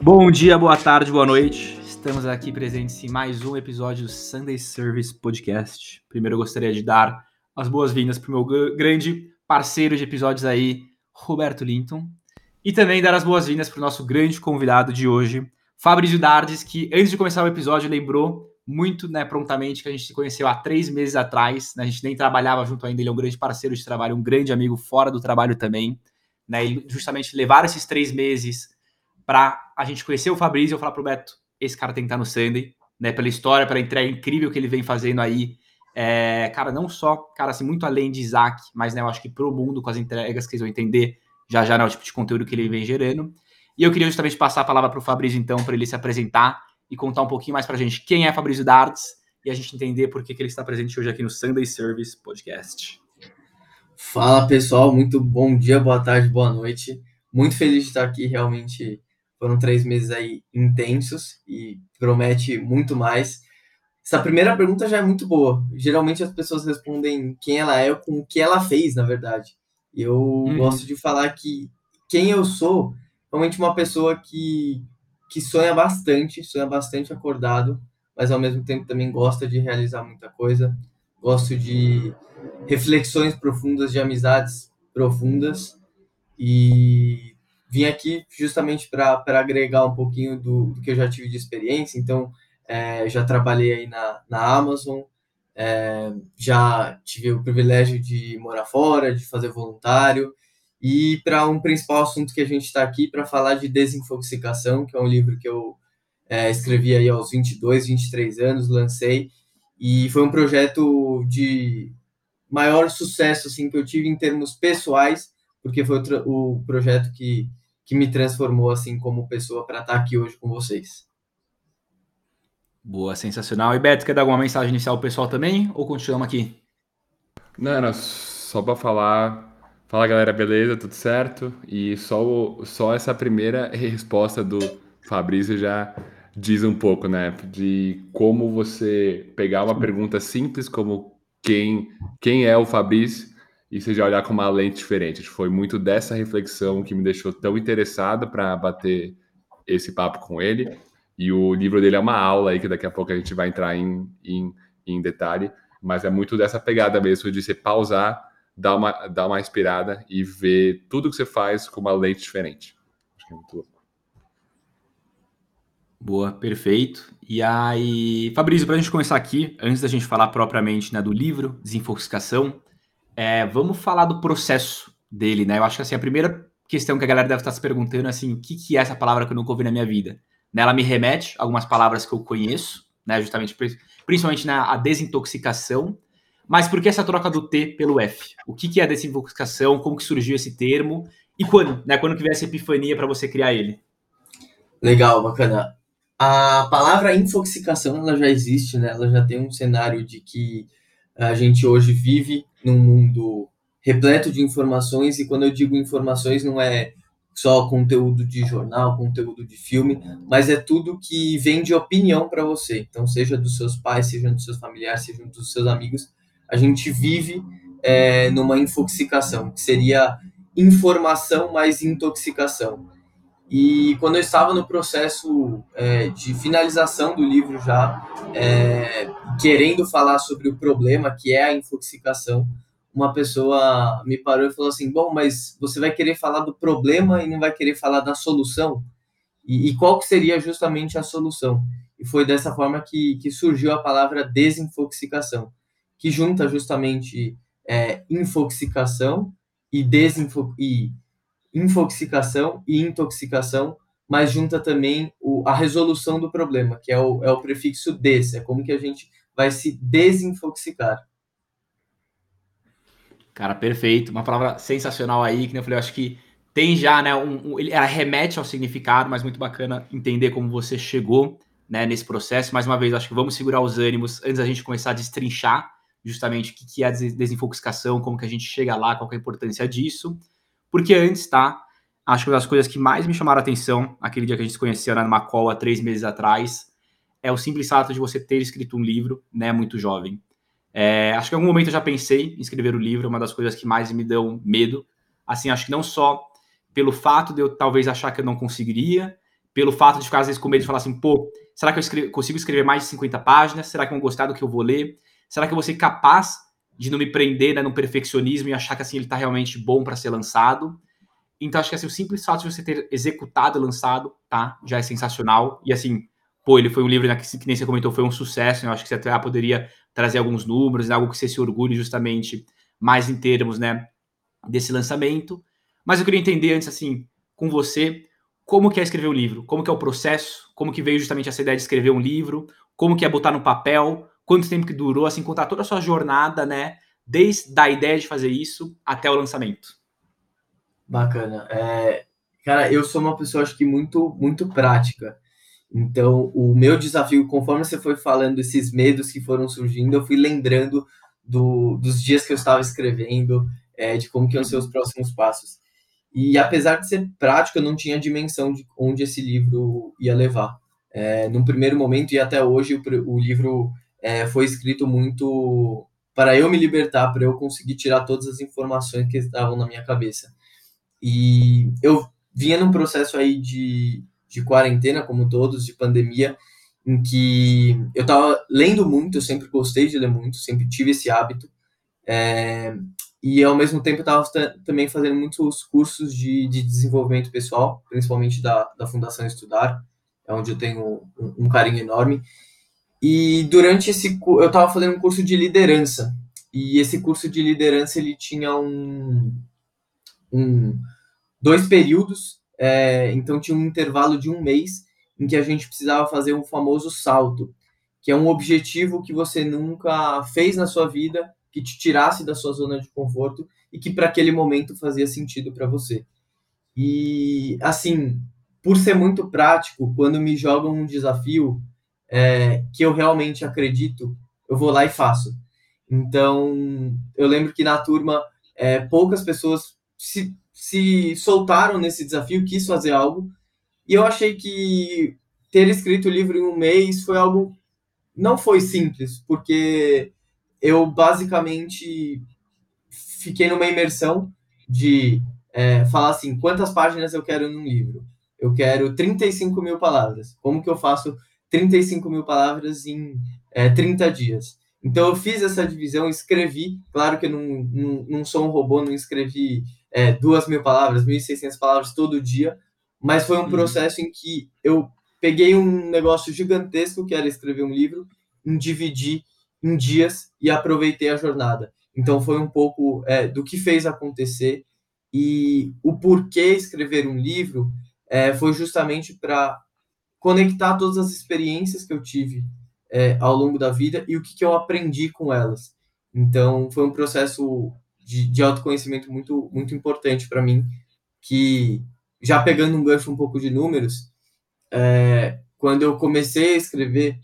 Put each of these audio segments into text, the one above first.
Bom dia, boa tarde, boa noite. Estamos aqui presentes em mais um episódio do Sunday Service Podcast. Primeiro eu gostaria de dar as boas-vindas para o meu gr- grande parceiro de episódios aí, Roberto Linton. E também dar as boas-vindas para o nosso grande convidado de hoje, Fabrício Dardes, que antes de começar o episódio lembrou muito né, prontamente que a gente se conheceu há três meses atrás. né, a gente nem trabalhava junto ainda, ele é um grande parceiro de trabalho, um grande amigo fora do trabalho também. Né, e justamente levar esses três meses para a gente conhecer o Fabrício e eu falar pro Beto, esse cara tem que estar no Sunday, né? Pela história, pela entrega incrível que ele vem fazendo aí. É, cara, não só, cara, assim, muito além de Isaac, mas né, eu acho que pro mundo, com as entregas que vocês vão entender já já, né, o tipo de conteúdo que ele vem gerando. E eu queria justamente passar a palavra pro Fabrício, então, para ele se apresentar e contar um pouquinho mais pra gente quem é Fabrício Dardes e a gente entender por que, que ele está presente hoje aqui no Sunday Service Podcast. Fala pessoal, muito bom dia, boa tarde, boa noite. Muito feliz de estar aqui, realmente foram três meses aí intensos e promete muito mais. Essa primeira pergunta já é muito boa. Geralmente as pessoas respondem quem ela é com o que ela fez, na verdade. Eu Uhum. gosto de falar que quem eu sou, realmente uma pessoa que, que sonha bastante, sonha bastante acordado, mas ao mesmo tempo também gosta de realizar muita coisa. Gosto de reflexões profundas, de amizades profundas. E vim aqui justamente para agregar um pouquinho do, do que eu já tive de experiência. Então, é, já trabalhei aí na, na Amazon, é, já tive o privilégio de morar fora, de fazer voluntário. E para um principal assunto que a gente está aqui para falar de desinfoxicação, que é um livro que eu é, escrevi aí aos 22, 23 anos, lancei. E foi um projeto de maior sucesso assim que eu tive em termos pessoais, porque foi o, o projeto que, que me transformou assim como pessoa para estar aqui hoje com vocês. Boa, sensacional. E Beto, quer dar alguma mensagem inicial pro pessoal também? Ou continuamos aqui? Não, era só pra falar. Fala galera, beleza? Tudo certo? E só, o- só essa primeira resposta do Fabrício já diz um pouco, né? De como você pegar uma pergunta simples como quem, quem é o Fabrício e você já olhar com uma lente diferente. Foi muito dessa reflexão que me deixou tão interessado para bater esse papo com ele. E o livro dele é uma aula aí que daqui a pouco a gente vai entrar em, em, em detalhe mas é muito dessa pegada mesmo de você pausar, dar uma, dar uma inspirada e ver tudo que você faz com uma lente diferente. Acho que é muito louco. Boa, perfeito. E aí, Fabrício, para a gente começar aqui, antes da gente falar propriamente né, do livro, Desinfoxicação, é, vamos falar do processo dele, né? Eu acho que assim, a primeira questão que a galera deve estar se perguntando é assim, o que, que é essa palavra que eu nunca ouvi na minha vida? Né, ela me remete a algumas palavras que eu conheço, né? Justamente, pri- principalmente na a desintoxicação, mas por que essa troca do T pelo F? O que, que é a desintoxicação? Como que surgiu esse termo? E quando? Né? Quando que veio essa epifania para você criar ele? Legal, bacana. A palavra infoxicação ela já existe, né? Ela já tem um cenário de que a gente hoje vive num mundo repleto de informações e quando eu digo informações não é só conteúdo de jornal, conteúdo de filme, mas é tudo que vem de opinião para você. Então, seja dos seus pais, seja dos seus familiares, seja dos seus amigos, a gente vive é, numa infoxicação, que seria informação mais intoxicação. E quando eu estava no processo é, de finalização do livro já, é, querendo falar sobre o problema que é a infoxicação, uma pessoa me parou e falou assim: Bom, mas você vai querer falar do problema e não vai querer falar da solução? E, e qual que seria justamente a solução? E foi dessa forma que, que surgiu a palavra desinfoxicação, que junta justamente é, infoxicação e, desinfo e infoxicação e intoxicação, mas junta também o, a resolução do problema, que é o, é o prefixo des, é como que a gente vai se desinfoxicar. Cara, perfeito. Uma palavra sensacional aí, que eu falei, eu acho que tem já, né? Um, um, ela remete ao significado, mas muito bacana entender como você chegou né, nesse processo. Mais uma vez, acho que vamos segurar os ânimos antes da gente começar a destrinchar justamente o que, é a des- desinfoxicação, como que a gente chega lá, qual é a importância disso. Porque antes, tá? acho que uma das coisas que mais me chamaram a atenção, aquele dia que a gente se conheceu né, numa call há três meses atrás, é o simples fato de você ter escrito um livro, né, muito jovem. É, acho que em algum momento eu já pensei em escrever o livro, é uma das coisas que mais me dão medo. Assim, acho que não só pelo fato de eu talvez achar que eu não conseguiria, pelo fato de ficar às vezes com medo de falar assim, pô, será que eu consigo escrever mais de 50 páginas? Será que vão gostar do que eu vou ler? Será que eu vou ser capaz de não me prender né, no perfeccionismo e achar que assim ele está realmente bom para ser lançado? Então acho que assim, o simples fato de você ter executado e lançado, tá, já é sensacional. E assim, pô, ele foi um livro né, que, que nem você comentou, foi um sucesso. Né? Eu acho que você até poderia trazer alguns números, né, algo que você se orgulhe justamente mais em termos, né, desse lançamento. Mas eu queria entender antes assim, com você, como que é escrever um livro, como que é o processo, como que veio justamente essa ideia de escrever um livro, como que é botar no papel, quanto tempo que durou, assim, contar toda a sua jornada, né, desde a ideia de fazer isso até o lançamento. Bacana. É, cara, eu sou uma pessoa, acho que muito, muito prática. Então, o meu desafio, conforme você foi falando esses medos que foram surgindo, eu fui lembrando do, dos dias que eu estava escrevendo, é, de como que iam ser os próximos passos. E apesar de ser prático, eu não tinha dimensão de onde esse livro ia levar. É, num primeiro momento e até hoje, o, o livro é, foi escrito muito para eu me libertar, para eu conseguir tirar todas as informações que estavam na minha cabeça. E eu vinha num processo aí de, de quarentena, como todos, de pandemia, em que eu estava lendo muito, eu sempre gostei de ler muito, sempre tive esse hábito. É, e ao mesmo tempo eu estava também fazendo muitos cursos de, de desenvolvimento pessoal, principalmente da, da Fundação Estudar, é onde eu tenho um, um carinho enorme. E durante esse eu estava fazendo um curso de liderança. E esse curso de liderança ele tinha um, um dois períodos, é, então tinha um intervalo de um mês em que a gente precisava fazer um famoso salto, que é um objetivo que você nunca fez na sua vida que te tirasse da sua zona de conforto e que para aquele momento fazia sentido para você. E assim, por ser muito prático, quando me jogam um desafio é, que eu realmente acredito, eu vou lá e faço. Então, eu lembro que na turma é, poucas pessoas se, se soltaram nesse desafio, quis fazer algo, e eu achei que ter escrito o livro em um mês foi algo não foi simples, porque eu basicamente fiquei numa imersão de é, falar assim, quantas páginas eu quero num livro? Eu quero 35 mil palavras. Como que eu faço 35 mil palavras em é, 30 dias? Então eu fiz essa divisão, escrevi, claro que eu não, não, não sou um robô, não escrevi é, duas mil palavras, 1.600 palavras todo dia, mas foi um uhum. processo em que eu peguei um negócio gigantesco, que era escrever um livro, em dividir em dias e aproveitei a jornada. Então foi um pouco é, do que fez acontecer e o porquê escrever um livro é, foi justamente para conectar todas as experiências que eu tive é, ao longo da vida e o que, que eu aprendi com elas. Então foi um processo de, de autoconhecimento muito muito importante para mim que já pegando um gancho um pouco de números, é, quando eu comecei a escrever,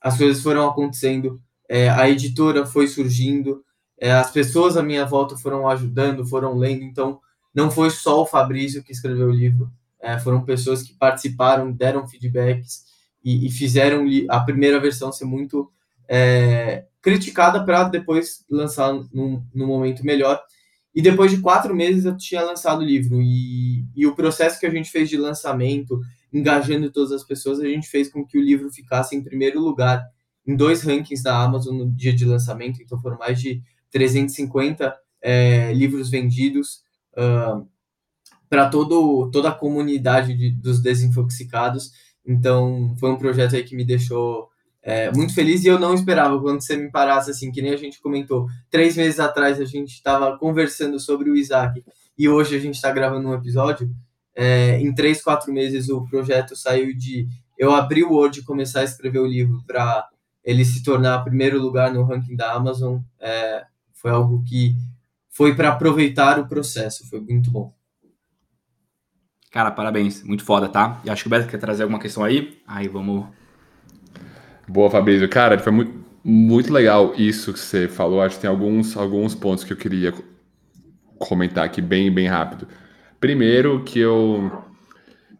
as coisas foram acontecendo é, a editora foi surgindo, é, as pessoas à minha volta foram ajudando, foram lendo, então não foi só o Fabrício que escreveu o livro, é, foram pessoas que participaram, deram feedbacks e, e fizeram a primeira versão ser muito é, criticada para depois lançar num, num momento melhor. E depois de quatro meses eu tinha lançado o livro. E, e, o processo que a gente fez de lançamento, engajando todas as pessoas, a gente fez com que o livro ficasse em primeiro lugar em dois rankings da Amazon no dia de lançamento, então foram mais de 350 é, livros vendidos uh, para toda a comunidade de, dos desinfoxicados. Então foi um projeto aí que me deixou é, muito feliz e eu não esperava quando você me parasse assim, que nem a gente comentou. Três meses atrás a gente estava conversando sobre o Isaac e hoje a gente está gravando um episódio. É, em três, quatro meses o projeto saiu de eu abri o Word e começar a escrever o livro para ele se tornar primeiro lugar no ranking da Amazon é, foi algo que foi para aproveitar o processo, foi muito bom. Cara, parabéns, muito foda, tá? E acho que o Beto quer trazer alguma questão aí. Aí vamos. Boa, Fabrício. Cara, foi muito, muito legal isso que você falou. Acho que tem alguns, alguns pontos que eu queria comentar aqui bem, bem rápido. Primeiro que eu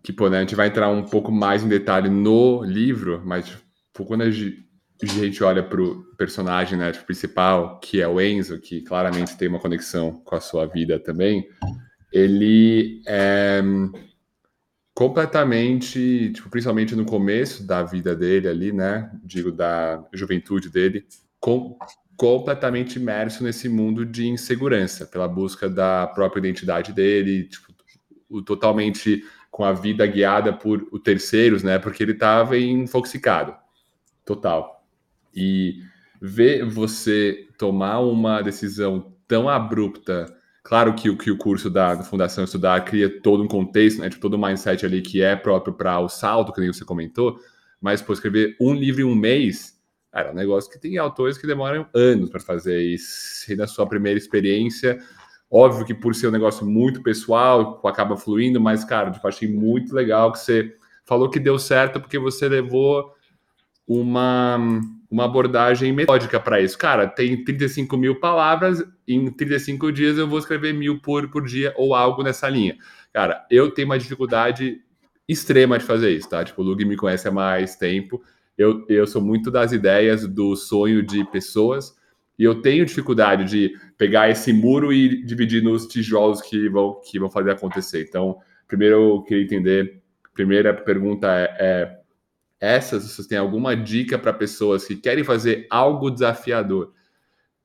que pô, né, a gente vai entrar um pouco mais em detalhe no livro, mas tipo, quando a gente olha para o personagem né, tipo, principal, que é o Enzo, que claramente tem uma conexão com a sua vida também, ele é completamente, tipo, principalmente no começo da vida dele ali, né? Digo, da juventude dele, com, completamente imerso nesse mundo de insegurança, pela busca da própria identidade dele, tipo, o, totalmente com a vida guiada por o terceiros, né? Porque ele estava infoxicado, total. E ver você tomar uma decisão tão abrupta Claro que, que o curso da, da, Fundação Estudar cria todo um contexto, né, tipo, todo um mindset ali que é próprio para o salto, que nem você comentou, mas por escrever um livro em um mês, cara, é um negócio que tem autores que demoram anos para fazer isso. E na sua primeira experiência, óbvio que por ser um negócio muito pessoal, acaba fluindo, mas, cara, tipo, achei muito legal que você falou que deu certo porque você levou uma uma abordagem metódica para isso. Cara, tem 35 mil palavras, em 35 dias eu vou escrever mil por, por dia ou algo nessa linha. Cara, eu tenho uma dificuldade extrema de fazer isso, tá? Tipo, o Lug me conhece há mais tempo. Eu, eu sou muito das ideias do sonho de pessoas e eu tenho dificuldade de pegar esse muro e dividir nos tijolos que vão, que vão fazer acontecer. Então, primeiro eu queria entender, primeira pergunta é, é essas, vocês têm alguma dica para pessoas que querem fazer algo desafiador,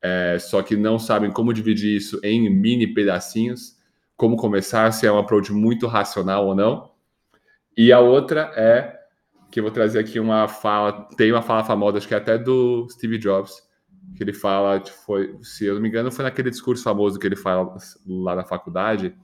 é, só que não sabem como dividir isso em mini pedacinhos, como começar, se é um approach muito racional ou não. E a outra é que eu vou trazer aqui uma fala, tem uma fala famosa, acho que é até do Steve Jobs, que ele fala, foi, se eu não me engano, foi naquele discurso famoso que ele fala lá na faculdade,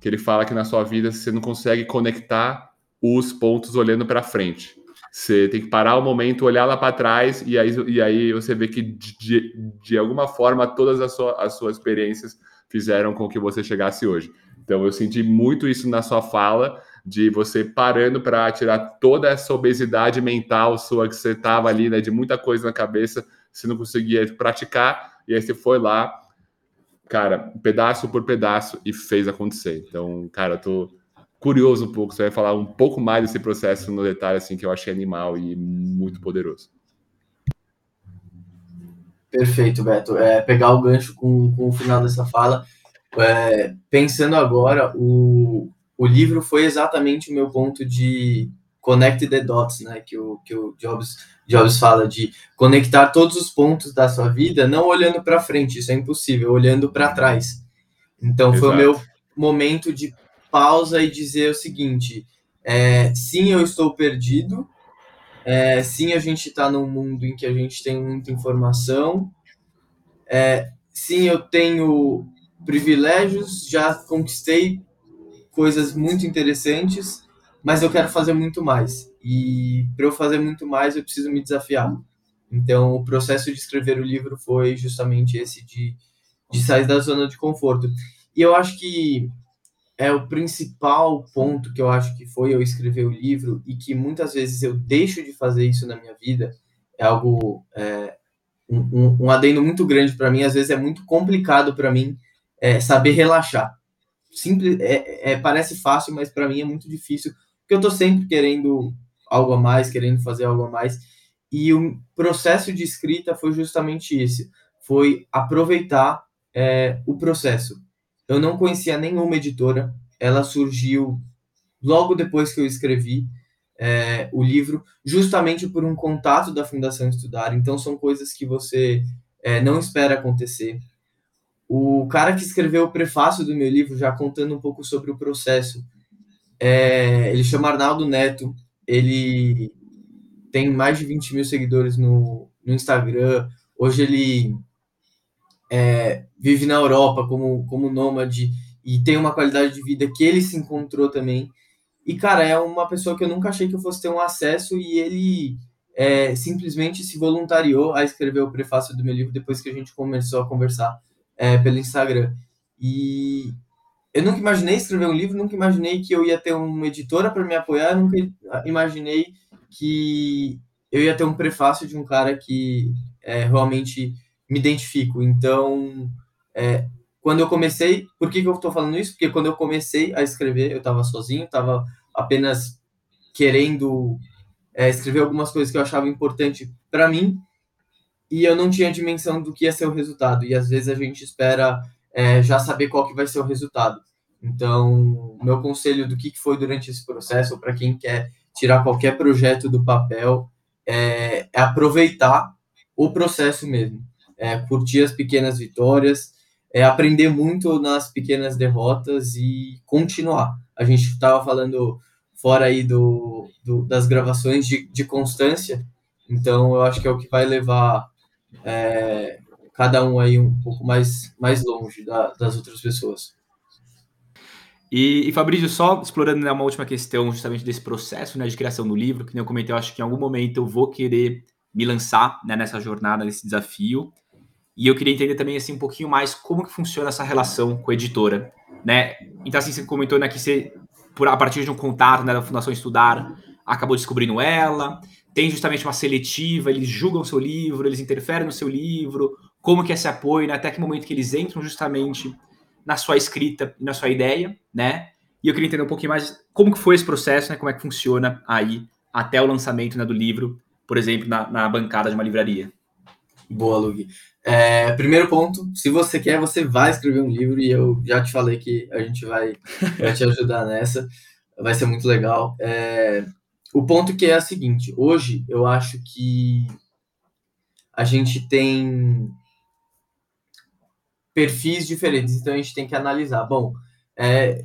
que ele fala que na sua vida você não consegue conectar os pontos olhando para frente. Você tem que parar o momento, olhar lá para trás e aí, e aí você vê que de, de alguma forma todas as, sua, as suas experiências fizeram com que você chegasse hoje. Então eu senti muito isso na sua fala, de você parando para tirar toda essa obesidade mental sua que você estava ali, né, de muita coisa na cabeça, você não conseguia praticar, e aí você foi lá, cara, pedaço por pedaço e fez acontecer. Então, cara, eu tô curioso um pouco. Você vai falar um pouco mais desse processo no detalhe, assim, que eu achei animal e muito poderoso. Perfeito, Beto. É, pegar o gancho com, com o final dessa fala. É, pensando agora, o, o livro foi exatamente o meu ponto de connect the dots, né? Que o, que o Jobs, Jobs fala de conectar todos os pontos da sua vida, não olhando para frente, isso é impossível, olhando para trás. Então, Exato. foi o meu momento de pausa e dizer o seguinte: é, sim, eu estou perdido. É, sim, a gente está num mundo em que a gente tem muita informação. É, sim, eu tenho privilégios, já conquistei coisas muito interessantes, mas eu quero fazer muito mais. E para eu fazer muito mais, eu preciso me desafiar. Então, o processo de escrever o livro foi justamente esse de, de sair da zona de conforto. E eu acho que é o principal ponto que eu acho que foi eu escrever o livro e que muitas vezes eu deixo de fazer isso na minha vida. É algo é, um, um, adendo muito grande para mim. Às vezes é muito complicado para mim é, saber relaxar. Simples é, é parece fácil mas para mim é muito difícil porque eu estou sempre querendo algo a mais querendo fazer algo a mais. E o processo de escrita foi justamente esse. Foi aproveitar é, o processo eu não conhecia nenhuma editora. Ela surgiu logo depois que eu escrevi é, o livro, justamente por um contato da Fundação Estudar. Então, são coisas que você é, não espera acontecer. O cara que escreveu o prefácio do meu livro, já contando um pouco sobre o processo, é, ele chama Arnaldo Neto. Ele tem mais de 20 mil seguidores no, no Instagram. Hoje ele é, vive na Europa como, como nômade e tem uma qualidade de vida que ele se encontrou também. E, cara, é uma pessoa que eu nunca achei que eu fosse ter um acesso e ele é, simplesmente se voluntariou a escrever o prefácio do meu livro depois que a gente começou a conversar é, pelo Instagram. E eu nunca imaginei escrever um livro, nunca imaginei que eu ia ter uma editora para me apoiar, nunca imaginei que eu ia ter um prefácio de um cara que é, realmente me identifico. Então, é, quando eu comecei, por que, que eu estou falando isso? Porque quando eu comecei a escrever, eu estava sozinho, estava apenas querendo é, escrever algumas coisas que eu achava importante para mim, e eu não tinha dimensão do que ia ser o resultado. E às vezes a gente espera é, já saber qual que vai ser o resultado. Então, meu conselho do que foi durante esse processo, para quem quer tirar qualquer projeto do papel, é, é aproveitar o processo mesmo, é curtir as pequenas vitórias, é aprender muito nas pequenas derrotas e continuar. A gente estava falando fora aí do, do das gravações de, de, constância, então eu acho que é o que vai levar é, cada um aí um pouco mais, mais longe da, das outras pessoas. E, e Fabrício, só explorando né, uma última questão justamente desse processo né, de criação do livro, que nem eu comentei, eu acho que em algum momento eu vou querer me lançar né, nessa jornada, nesse desafio. E eu queria entender também assim um pouquinho mais como que funciona essa relação com a editora, né? Então assim, você comentou né, que você por a partir de um contato né, da Fundação Estudar acabou descobrindo ela, tem justamente uma seletiva, eles julgam o seu livro, eles interferem no seu livro, como que é esse apoio, né, até que momento que eles entram justamente na sua escrita e na sua ideia, né? E eu queria entender um pouquinho mais como que foi esse processo, né? Como é que funciona aí até o lançamento né, do livro, por exemplo, na, na bancada de uma livraria. Boa, Lug. É, primeiro ponto, se você quer, você vai escrever um livro e eu já te falei que a gente vai, vai te ajudar nessa. Vai ser muito legal. É, o ponto que é o seguinte, hoje eu acho que a gente tem perfis diferentes, então a gente tem que analisar. Bom, é,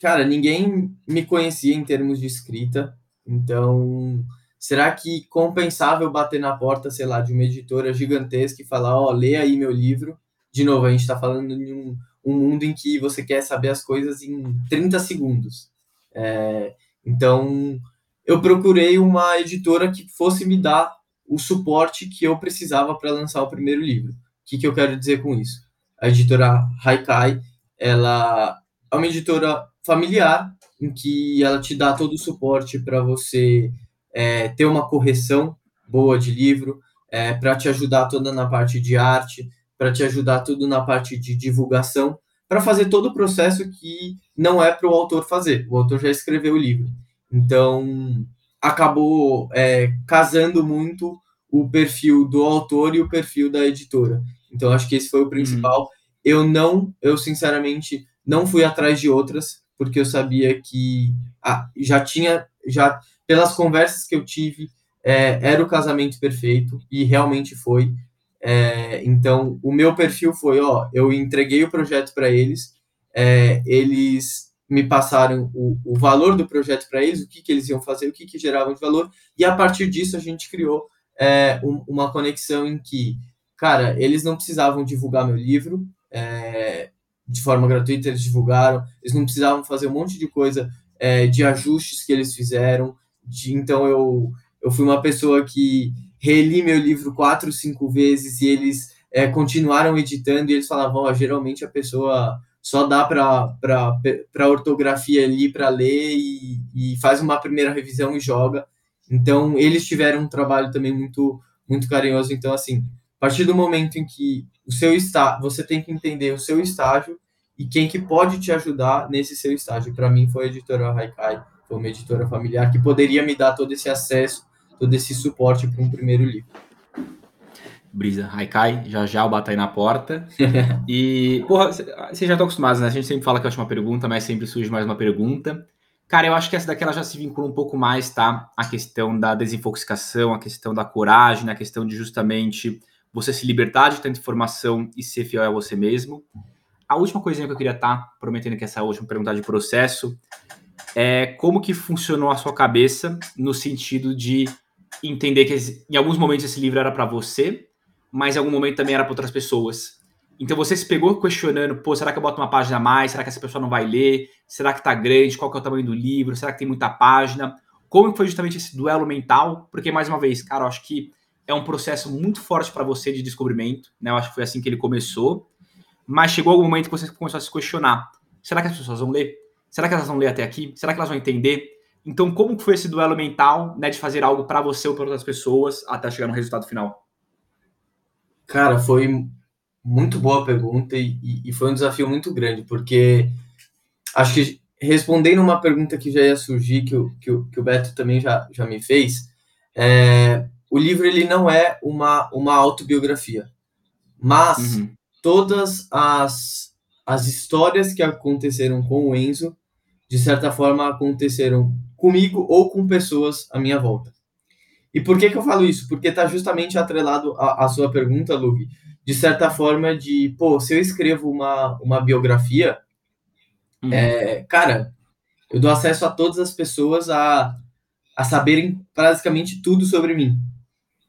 cara, ninguém me conhecia em termos de escrita, então será que compensava eu bater na porta, sei lá, de uma editora gigantesca e falar, ó, oh, lê aí meu livro? De novo, a gente está falando de um, um, mundo em que você quer saber as coisas em 30 segundos. É, então, eu procurei uma editora que fosse me dar o suporte que eu precisava para lançar o primeiro livro. O que, que eu quero dizer com isso? a editora Haikai, ela é uma editora familiar, em que ela te dá todo o suporte para você é, ter uma correção boa de livro, é, para te ajudar toda na parte de arte, para te ajudar tudo na parte de divulgação, para fazer todo o processo que não é para o autor fazer. O autor já escreveu o livro. Então, acabou é, casando muito o perfil do autor e o perfil da editora. Então, acho que esse foi o principal. Uhum. Eu não, eu sinceramente não fui atrás de outras, porque eu sabia que ah, já tinha, já pelas conversas que eu tive, é, era o casamento perfeito, e realmente foi. É, então, o meu perfil foi: ó, eu entreguei o projeto para eles, é, eles me passaram o, o valor do projeto para eles, o que, que eles iam fazer, o que, que geravam de valor, e a partir disso a gente criou é, um, uma conexão em que cara, eles não precisavam divulgar meu livro é, de forma gratuita, eles divulgaram, eles não precisavam fazer um monte de coisa é, de ajustes que eles fizeram, de, então eu, eu fui uma pessoa que reli meu livro quatro, cinco vezes e eles é, continuaram editando e eles falavam, oh, geralmente a pessoa só dá para ortografia ali para ler e, e faz uma primeira revisão e joga. Então, eles tiveram um trabalho também muito, muito carinhoso. Então, assim, a partir do momento em que o seu está, você tem que entender o seu estágio e quem que pode te ajudar nesse seu estágio. Para mim foi a editora Haikai, foi uma editora familiar que poderia me dar todo esse acesso, todo esse suporte para um primeiro livro. Brisa, Haikai, já já o bata aí na porta. e, porra, vocês já estão acostumados, né? A gente sempre fala que é a última pergunta, mas sempre surge mais uma pergunta. Cara, eu acho que essa daqui ela já se vincula um pouco mais, tá? A questão da desinfoxicação, a questão da coragem, a questão de justamente você se libertar de tanta informação e ser fiel a você mesmo. A última coisinha que eu queria estar tá prometendo que essa última pergunta de processo é como que funcionou a sua cabeça no sentido de entender que em alguns momentos esse livro era para você, mas em algum momento também era para outras pessoas. Então você se pegou questionando, pô, será que eu boto uma página a mais? Será que essa pessoa não vai ler? Será que tá grande? Qual que é o tamanho do livro? Será que tem muita página? Como foi justamente esse duelo mental? Porque mais uma vez, cara, eu acho que é um processo muito forte para você de descobrimento, né? Eu acho que foi assim que ele começou. Mas chegou algum momento que você começou a se questionar: será que as pessoas vão ler? Será que elas vão ler até aqui? Será que elas vão entender? Então, como foi esse duelo mental, né, de fazer algo para você ou para outras pessoas até chegar no resultado final? Cara, foi muito boa pergunta e, e, e foi um desafio muito grande, porque acho que respondendo uma pergunta que já ia surgir, que o, que o, que o Beto também já, já me fez, é, o livro ele não é uma, uma autobiografia, mas Uhum. todas as, as histórias que aconteceram com o Enzo, de certa forma, aconteceram comigo ou com pessoas à minha volta. E por que, que eu falo isso? Porque está justamente atrelado à, à sua pergunta, Lug, de certa forma de, pô, se eu escrevo uma, uma biografia, Uhum. é, cara, eu dou acesso a todas as pessoas a, a saberem basicamente tudo sobre mim.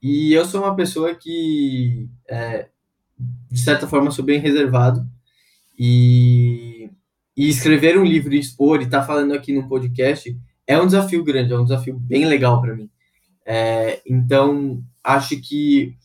E eu sou uma pessoa que, é, de certa forma, sou bem reservado. E, e escrever um livro e expor e estar tá falando aqui no podcast é um desafio grande, é um desafio bem legal para mim. É, então, acho que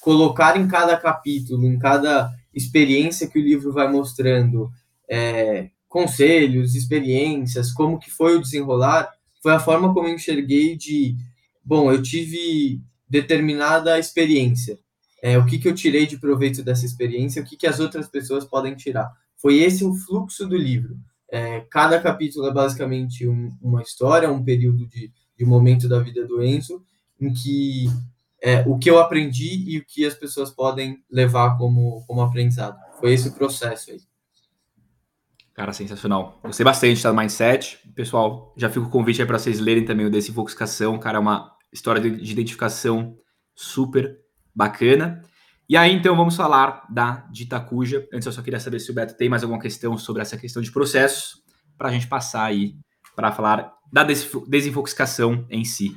colocar em cada capítulo, em cada experiência que o livro vai mostrando, é, conselhos, experiências, como que foi o desenrolar, foi a forma como eu enxerguei de, bom, eu tive determinada experiência, é, o que, que eu tirei de proveito dessa experiência, o que, que as outras pessoas podem tirar. Foi esse o fluxo do livro. É, cada capítulo é basicamente um, uma história, um período de, de momento da vida do Enzo, em que é, o que eu aprendi e o que as pessoas podem levar como, como aprendizado. Foi esse o processo aí. Cara, sensacional. Gostei bastante da Mindset. Pessoal, já fica o convite aí para vocês lerem também o Desinfoxicação. Cara, é uma história de, de identificação super bacana. E aí, então, vamos falar da Ditacuja. Antes, eu só queria saber se o Beto tem mais alguma questão sobre essa questão de processos, para a gente passar aí para falar da desinfoxicação em si.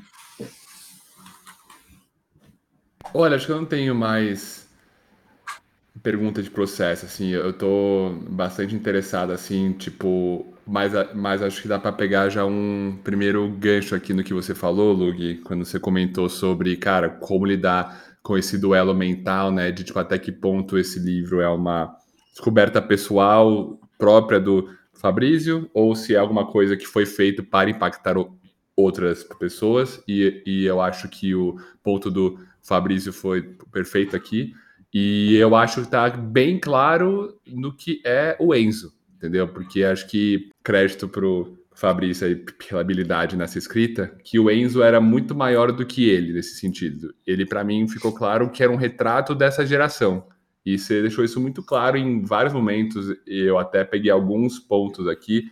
Olha, acho que eu não tenho mais pergunta de processo, assim, eu tô bastante interessado, assim, tipo, mas, mas acho que dá para pegar já um primeiro gancho aqui no que você falou, Lug, quando você comentou sobre, cara, como lidar com esse duelo mental, né, de, tipo, até que ponto esse livro é uma descoberta pessoal própria do Fabrício, ou se é alguma coisa que foi feito para impactar outras pessoas, e, e eu acho que o ponto do Fabrício foi perfeito aqui. E eu acho que está bem claro no que é o Enzo, entendeu? Porque acho que crédito pro Fabrício aí pela habilidade nessa escrita, que o Enzo era muito maior do que ele nesse sentido. Ele para mim ficou claro que era um retrato dessa geração. E você deixou isso muito claro em vários momentos. Eu até peguei alguns pontos aqui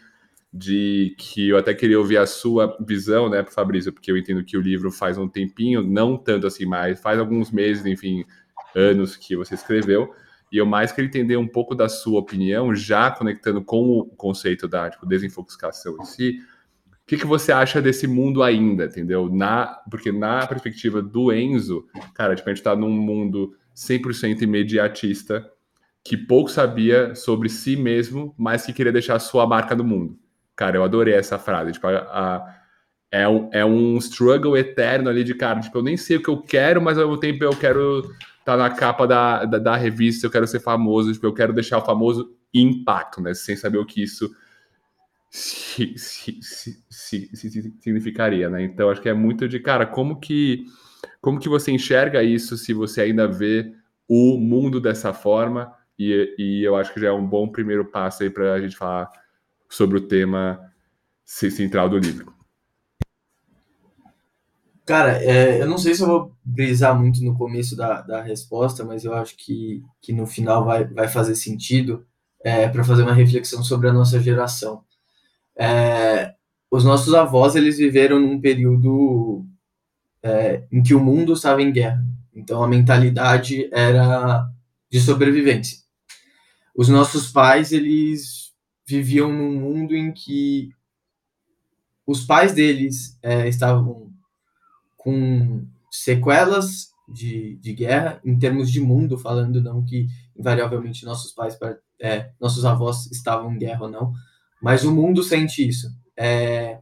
de que eu até queria ouvir a sua visão, né, Fabrício, porque eu entendo que o livro faz um tempinho, não tanto assim mais, faz alguns meses, enfim, anos que você escreveu, e eu mais queria entender um pouco da sua opinião, já conectando com o conceito da tipo, desinfoxicação em si, o que, que você acha desse mundo ainda, entendeu? Na, porque na perspectiva do Enzo, cara, tipo, a gente está num mundo 100% imediatista, que pouco sabia sobre si mesmo, mas que queria deixar a sua marca no mundo. Cara, eu adorei essa frase. Tipo, a, a, é, um, é um struggle eterno ali de cara. Tipo, eu nem sei o que eu quero, mas ao mesmo tempo eu quero tá na capa da, da, da, revista, eu quero ser famoso, tipo, eu quero deixar o famoso impacto, né? Sem saber o que isso se, se, se, significaria, né? Então, acho que é muito de, cara, como que, como que você enxerga isso se você ainda vê o mundo dessa forma? E, e eu acho que já é um bom primeiro passo aí para a gente falar sobre o tema central do livro. Cara, é, eu não sei se eu vou brisar muito no começo da, da resposta, mas eu acho que, que no final vai, vai fazer sentido é, para fazer uma reflexão sobre a nossa geração. É, os nossos avós, eles viveram num período é, em que o mundo estava em guerra. Então, a mentalidade era de sobrevivência. Os nossos pais, eles viviam num mundo em que os pais deles é, estavam com sequelas de, de guerra, em termos de mundo, falando não que invariavelmente nossos pais, é, nossos avós estavam em guerra ou não, mas o mundo sente isso. É,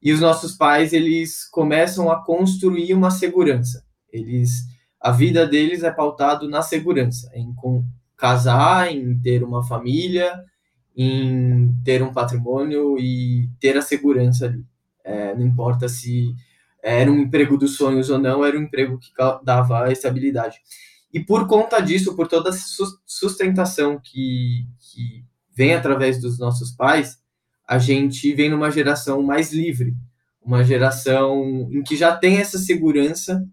e os nossos pais, eles começam a construir uma segurança. Eles, a vida deles é pautado na segurança, em com, casar, em ter uma família, em ter um patrimônio e ter a segurança ali. É, não importa se era um emprego dos sonhos ou não, era um emprego que dava estabilidade. E por conta disso, por toda a sustentação que, que vem através dos nossos pais, a gente vem numa geração mais livre, uma geração em que já tem essa segurança,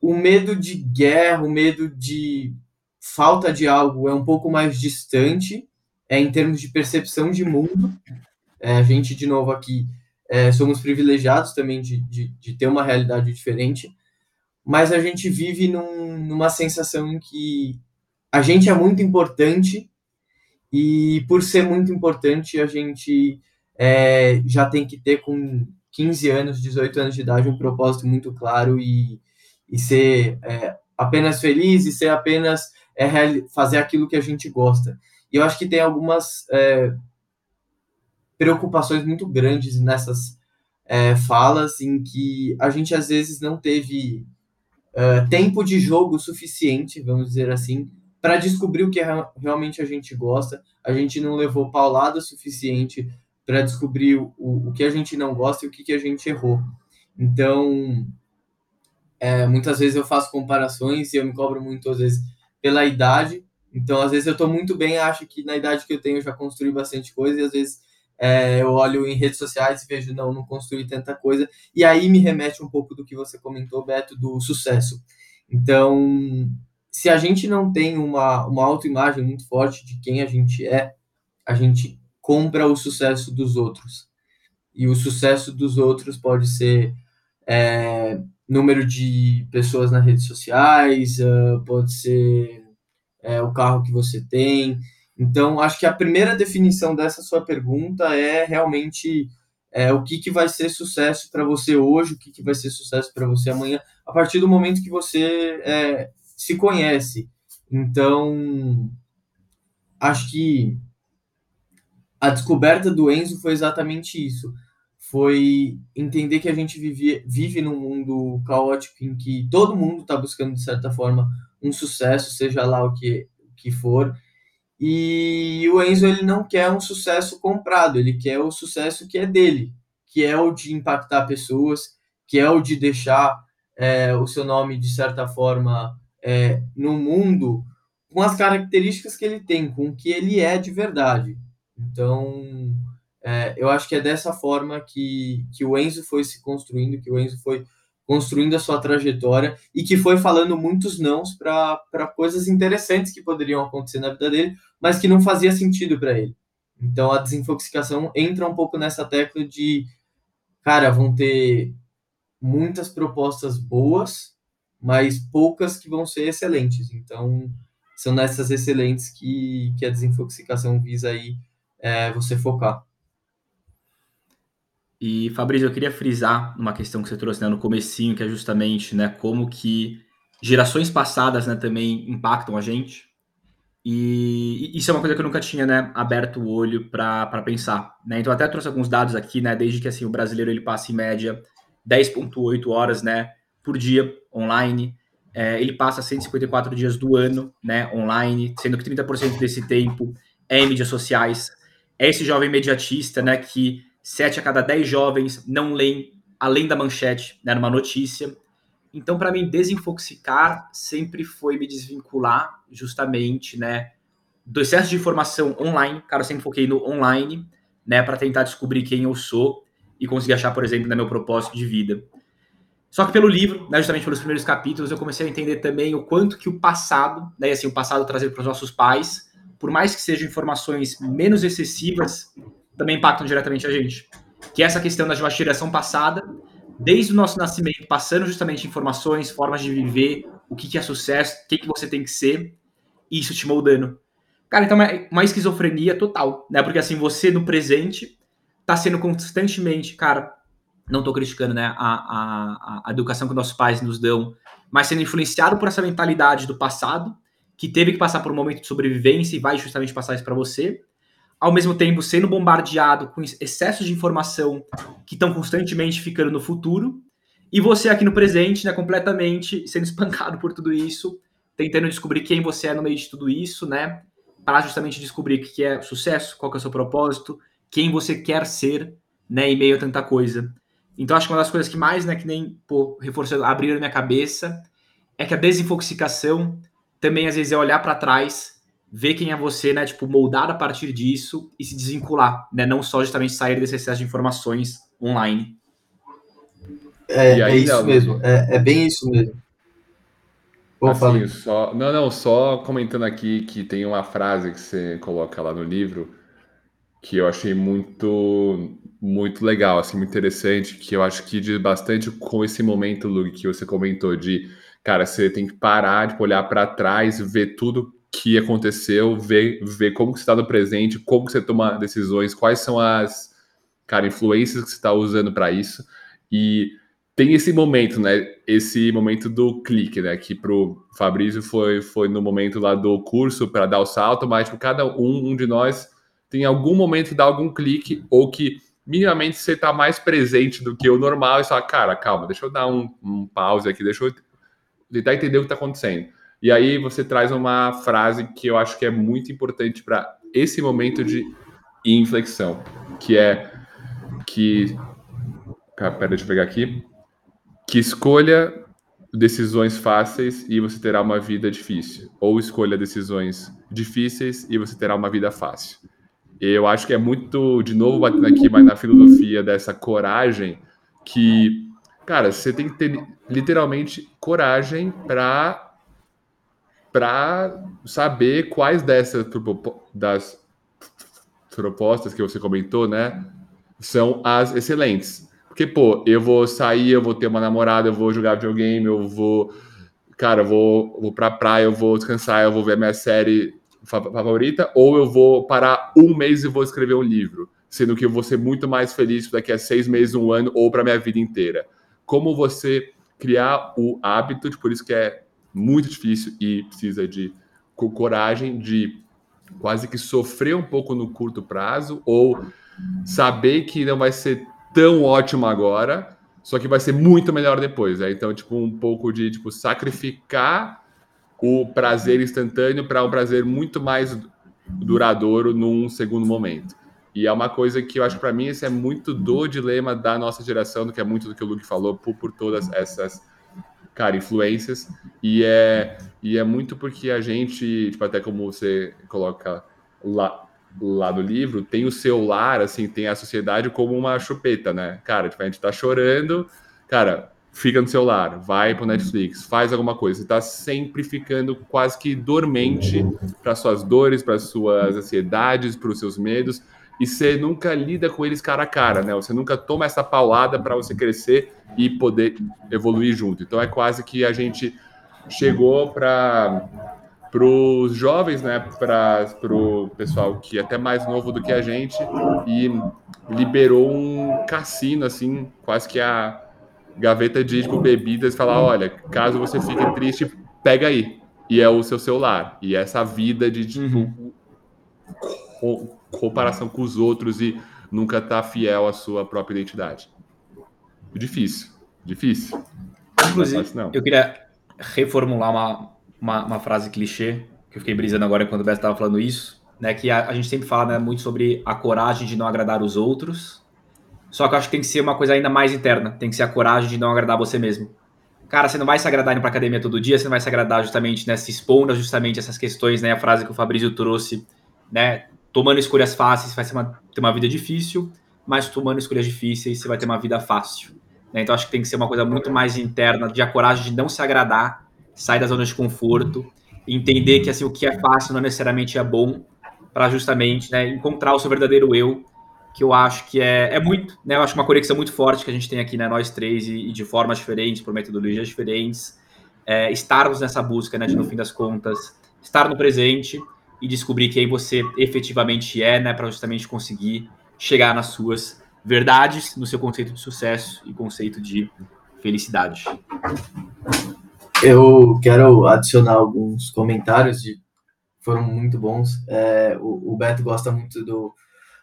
o medo de guerra, o medo de falta de algo é um pouco mais distante, é em termos de percepção de mundo. É, a gente, de novo, aqui é, somos privilegiados também de, de, de, ter uma realidade diferente, mas a gente vive num, numa sensação em que a gente é muito importante e por ser muito importante a gente é, já tem que ter com 15 anos, 18 anos de idade um propósito muito claro e, e ser é, apenas feliz e ser apenas é, fazer aquilo que a gente gosta. E eu acho que tem algumas é, preocupações muito grandes nessas é, falas em que a gente às vezes não teve uh, tempo de jogo suficiente, vamos dizer assim, para descobrir o que realmente a gente gosta. A gente não levou paulada suficiente para descobrir o, o que a gente não gosta e o que, que a gente errou. Então, é, muitas vezes eu faço comparações e eu me cobro muitas vezes pela idade. Então, às vezes eu estou muito bem, acho que na idade que eu tenho eu já construí bastante coisa e às vezes é, eu olho em redes sociais e vejo, não, não construí tanta coisa. E aí me remete um pouco do que você comentou, Beto, do sucesso. Então, se a gente não tem uma, uma autoimagem muito forte de quem a gente é, a gente compra o sucesso dos outros. E o sucesso dos outros pode ser é, número de pessoas nas redes sociais, uh, pode ser é, o carro que você tem, então, acho que a primeira definição dessa sua pergunta é realmente é, o que, que vai ser sucesso para você hoje, o que, que vai ser sucesso para você amanhã, a partir do momento que você é, se conhece. Então, acho que a descoberta do Enzo foi exatamente isso. Foi entender que a gente vive, vive num mundo caótico em que todo mundo está buscando, de certa forma, um sucesso, seja lá o que, o que for, e o Enzo ele não quer um sucesso comprado, ele quer o sucesso que é dele, que é o de impactar pessoas, que é o de deixar é, o seu nome de certa forma é, no mundo com as características que ele tem, com o que ele é de verdade. Então, é, eu acho que é dessa forma que, que o Enzo foi se construindo, que o Enzo foi construindo a sua trajetória e que foi falando muitos nãos para coisas interessantes que poderiam acontecer na vida dele, mas que não fazia sentido para ele. Então a desintoxicação entra um pouco nessa tecla de, cara, vão ter muitas propostas boas, mas poucas que vão ser excelentes. Então são nessas excelentes que, que a desintoxicação visa aí é, você focar. E, Fabrício, eu queria frisar uma questão que você trouxe né, no comecinho, que é justamente né, como que gerações passadas né, também impactam a gente. E isso é uma coisa que eu nunca tinha né, aberto o olho para pensar. Né? Então, até trouxe alguns dados aqui, né, desde que assim, o brasileiro ele passa em média 10,8 horas né, por dia online. É, ele passa 154 dias do ano né, online, sendo que 30% desse tempo é em mídias sociais. É esse jovem imediatista né, que 7 a cada 10 jovens não leem além da manchete, né, numa notícia. Então, para mim, desinfoxicar sempre foi me desvincular justamente, né, do excesso de informação online. Cara, eu sempre foquei no online, né, para tentar descobrir quem eu sou e conseguir achar, por exemplo, né, meu propósito de vida. Só que pelo livro, né, justamente pelos primeiros capítulos, eu comecei a entender também o quanto que o passado, né, assim, o passado trazido para os nossos pais, por mais que sejam informações menos excessivas, também impactam diretamente a gente. Que é essa questão da geração passada, desde o nosso nascimento, passando justamente informações, formas de viver, o que, que é sucesso, o que, que você tem que ser, e isso te moldando. Cara, então é uma esquizofrenia total, né? Porque assim, você no presente tá sendo constantemente, cara, não tô criticando, né, a, a, a educação que nossos pais nos dão, mas sendo influenciado por essa mentalidade do passado, que teve que passar por um momento de sobrevivência e vai justamente passar isso para você, ao mesmo tempo sendo bombardeado com excessos de informação que estão constantemente ficando no futuro, e você aqui no presente, né, completamente sendo espancado por tudo isso, tentando descobrir quem você é no meio de tudo isso, né, para justamente descobrir o que é sucesso, qual que é o seu propósito, quem você quer ser, né, em meio a tanta coisa. Então acho que uma das coisas que mais, né, que nem, pô, reforçando, abriram minha cabeça, é que a desinfoxicação também às vezes é olhar para trás, ver quem é você, né? Tipo, moldar a partir disso e se desvincular, né? Não só justamente sair desse excesso de informações online. É, E é aí, isso Léo? mesmo. É, é bem isso mesmo. Assim, só, não, não, só comentando aqui que tem uma frase que você coloca lá no livro que eu achei muito muito legal, assim, muito interessante, que eu acho que diz bastante com esse momento, Lug, que você comentou de, cara, você tem que parar, tipo, olhar para trás, ver tudo que aconteceu, ver, ver como você está no presente, como você toma decisões, quais são as, cara, influências que você está usando para isso. E tem esse momento, né? Esse momento do clique, né? Que pro Fabrício foi, foi no momento lá do curso para dar o salto, mas tipo, cada um, um de nós tem algum momento que dá algum clique ou que minimamente você tá mais presente do que o normal e fala, cara, calma, deixa eu dar um, um pause aqui, deixa eu tentar entender o que está acontecendo. E aí você traz uma frase que eu acho que é muito importante para esse momento de inflexão, que é que. Cara, pera, deixa eu pegar aqui. Que escolha decisões fáceis e você terá uma vida difícil. Ou escolha decisões difíceis e você terá uma vida fácil. Eu acho que é muito, de novo, batendo aqui, mas na filosofia dessa coragem, que, cara, você tem que ter literalmente coragem para para saber quais dessas das propostas que você comentou, né, são as excelentes. Porque, pô, eu vou sair, eu vou ter uma namorada, eu vou jogar videogame, eu vou, cara, eu vou, vou pra praia, eu vou descansar, eu vou ver minha série fa- favorita, ou eu vou parar um mês e vou escrever um livro, sendo que eu vou ser muito mais feliz daqui a seis meses, um ano, ou para minha vida inteira. Como você criar o hábito, por isso que é muito difícil e precisa de co- coragem de quase que sofrer um pouco no curto prazo ou saber que não vai ser tão ótimo agora, só que vai ser muito melhor depois. Né? Então, tipo, um pouco de tipo sacrificar o prazer instantâneo para um prazer muito mais duradouro num segundo momento. E é uma coisa que eu acho para mim esse é muito do dilema da nossa geração, do que é muito do que o Luke falou por, por todas essas cara, influências. E é, e é muito porque a gente, tipo, até como você coloca lá, lá no livro, tem o seu lar, assim, tem a sociedade como uma chupeta, né? Cara, tipo, a gente tá chorando, cara, fica no seu lar, vai pro Netflix, faz alguma coisa. Você tá sempre ficando quase que dormente para suas dores, para suas ansiedades, para os seus medos. E você nunca lida com eles cara a cara, né? Você nunca toma essa paulada para você crescer e poder evoluir junto. Então é quase que a gente chegou para os jovens, né, para o pessoal que é até mais novo do que a gente e liberou um cassino assim, quase que a gaveta de tipo, bebidas, falar, olha, caso você fique triste, pega aí. E é o seu celular. E essa vida de tipo co- comparação com os outros e nunca tá fiel à sua própria identidade. Difícil, difícil. Não é Inclusive, não. eu queria reformular uma, uma, uma frase clichê, que eu fiquei brisando agora enquanto o Beto estava falando isso, né? Que a, a gente sempre fala né, muito sobre a coragem de não agradar os outros. Só que eu acho que tem que ser uma coisa ainda mais interna. Tem que ser a coragem de não agradar você mesmo. Cara, você não vai se agradar indo pra academia todo dia, você não vai se agradar justamente, né? Se expondo justamente essas questões, né? A frase que o Fabrício trouxe, né? Tomando escolhas fáceis, vai uma, ter uma vida difícil, mas tomando escolhas difíceis, você vai ter uma vida fácil. né? Então acho que tem que ser uma coisa muito mais interna, de a coragem de não se agradar, sair da zona de conforto, entender que assim o que é fácil não necessariamente é bom, para justamente né, encontrar o seu verdadeiro eu, que eu acho que é, é muito, né? Eu acho uma conexão muito forte que a gente tem aqui, né? Nós três, e, e de formas diferentes, por metodologias diferentes, é, estarmos nessa busca, né? De no fim das contas, estar no presente e descobrir quem você efetivamente é, né? Para justamente conseguir chegar nas suas verdades, no seu conceito de sucesso e conceito de felicidade. Eu quero adicionar alguns comentários de foram muito bons. É, o, o Beto gosta muito do,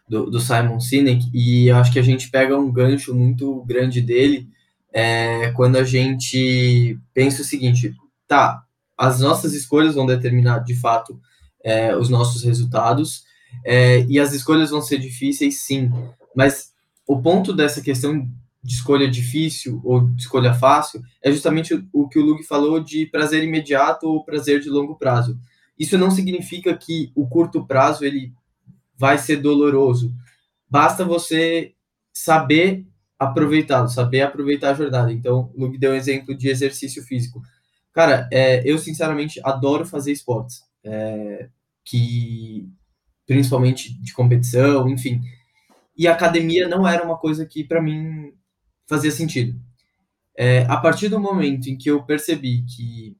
do, do Simon Sinek e eu acho que a gente pega um gancho muito grande dele é, quando a gente pensa o seguinte: tá, as nossas escolhas vão determinar de fato é, os nossos resultados é, e as escolhas vão ser difíceis, sim, mas o ponto dessa questão de escolha difícil ou de escolha fácil, é justamente o, o que o Lug falou de prazer imediato ou prazer de longo prazo. Isso não significa que o curto prazo ele vai ser doloroso. Basta você saber aproveitá-lo, saber aproveitar a jornada. Então, o Lug deu um exemplo de exercício físico. Cara, é, eu sinceramente adoro fazer esportes, é, que principalmente de competição, enfim. E academia não era uma coisa que para mim fazia sentido. É, a partir do momento em que eu percebi que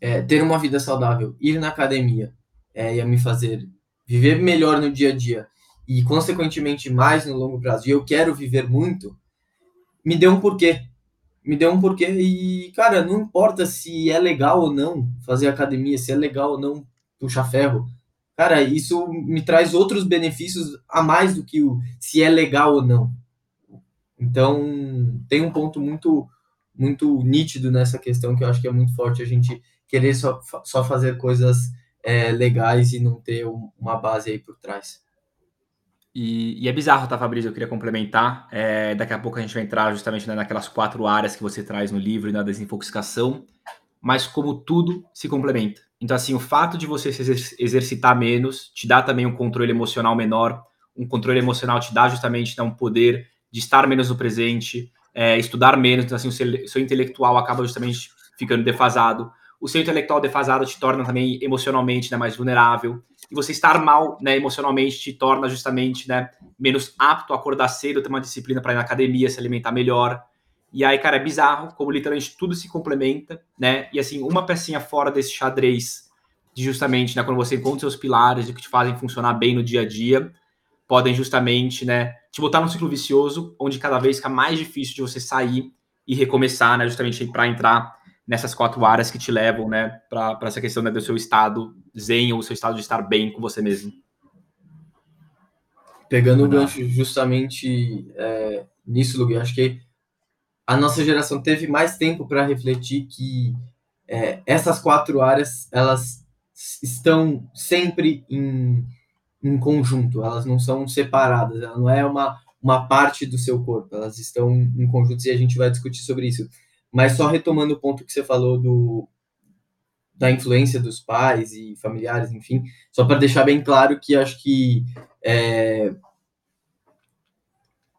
é, ter uma vida saudável, ir na academia, é, ia me fazer viver melhor no dia a dia e, consequentemente, mais no longo prazo, e eu quero viver muito, me deu um porquê. Me deu um porquê e, cara, não importa se é legal ou não fazer academia, se é legal ou não puxar ferro. Cara, isso me traz outros benefícios a mais do que o se é legal ou não. Então, tem um ponto muito muito nítido nessa questão que eu acho que é muito forte a gente querer só, só fazer coisas é, legais e não ter uma base aí por trás. E, e, é bizarro, tá, Fabrício? Eu queria complementar. É, daqui a pouco a gente vai entrar justamente né, naquelas quatro áreas que você traz no livro e na desinfoxicação, mas como tudo se complementa. Então, assim, o fato de você se exercitar menos te dá também um controle emocional menor. Um controle emocional te dá justamente né, um poder de estar menos no presente, é, estudar menos, então assim, o seu, seu, intelectual acaba justamente ficando defasado. O seu intelectual defasado te torna também emocionalmente né, mais vulnerável. E você estar mal né, emocionalmente te torna justamente né, menos apto a acordar cedo, ter uma disciplina para ir na academia, se alimentar melhor. E aí, cara, é bizarro como literalmente tudo se complementa, né? E assim, uma pecinha fora desse xadrez de justamente, né, quando você encontra seus pilares e que te fazem funcionar bem no dia a dia, podem justamente, né, te botar num ciclo vicioso, onde cada vez fica mais difícil de você sair e recomeçar, né, justamente para entrar nessas quatro áreas que te levam, né, para essa questão né, do seu estado zen ou seu estado de estar bem com você mesmo. Pegando o gancho justamente é, nisso, Lugue, acho que a nossa geração teve mais tempo para refletir que é, essas quatro áreas elas estão sempre em em conjunto, elas não são separadas, ela não é uma, uma parte do seu corpo, elas estão em conjunto e a gente vai discutir sobre isso. Mas só retomando o ponto que você falou do da influência dos pais e familiares, enfim, só para deixar bem claro que acho que é,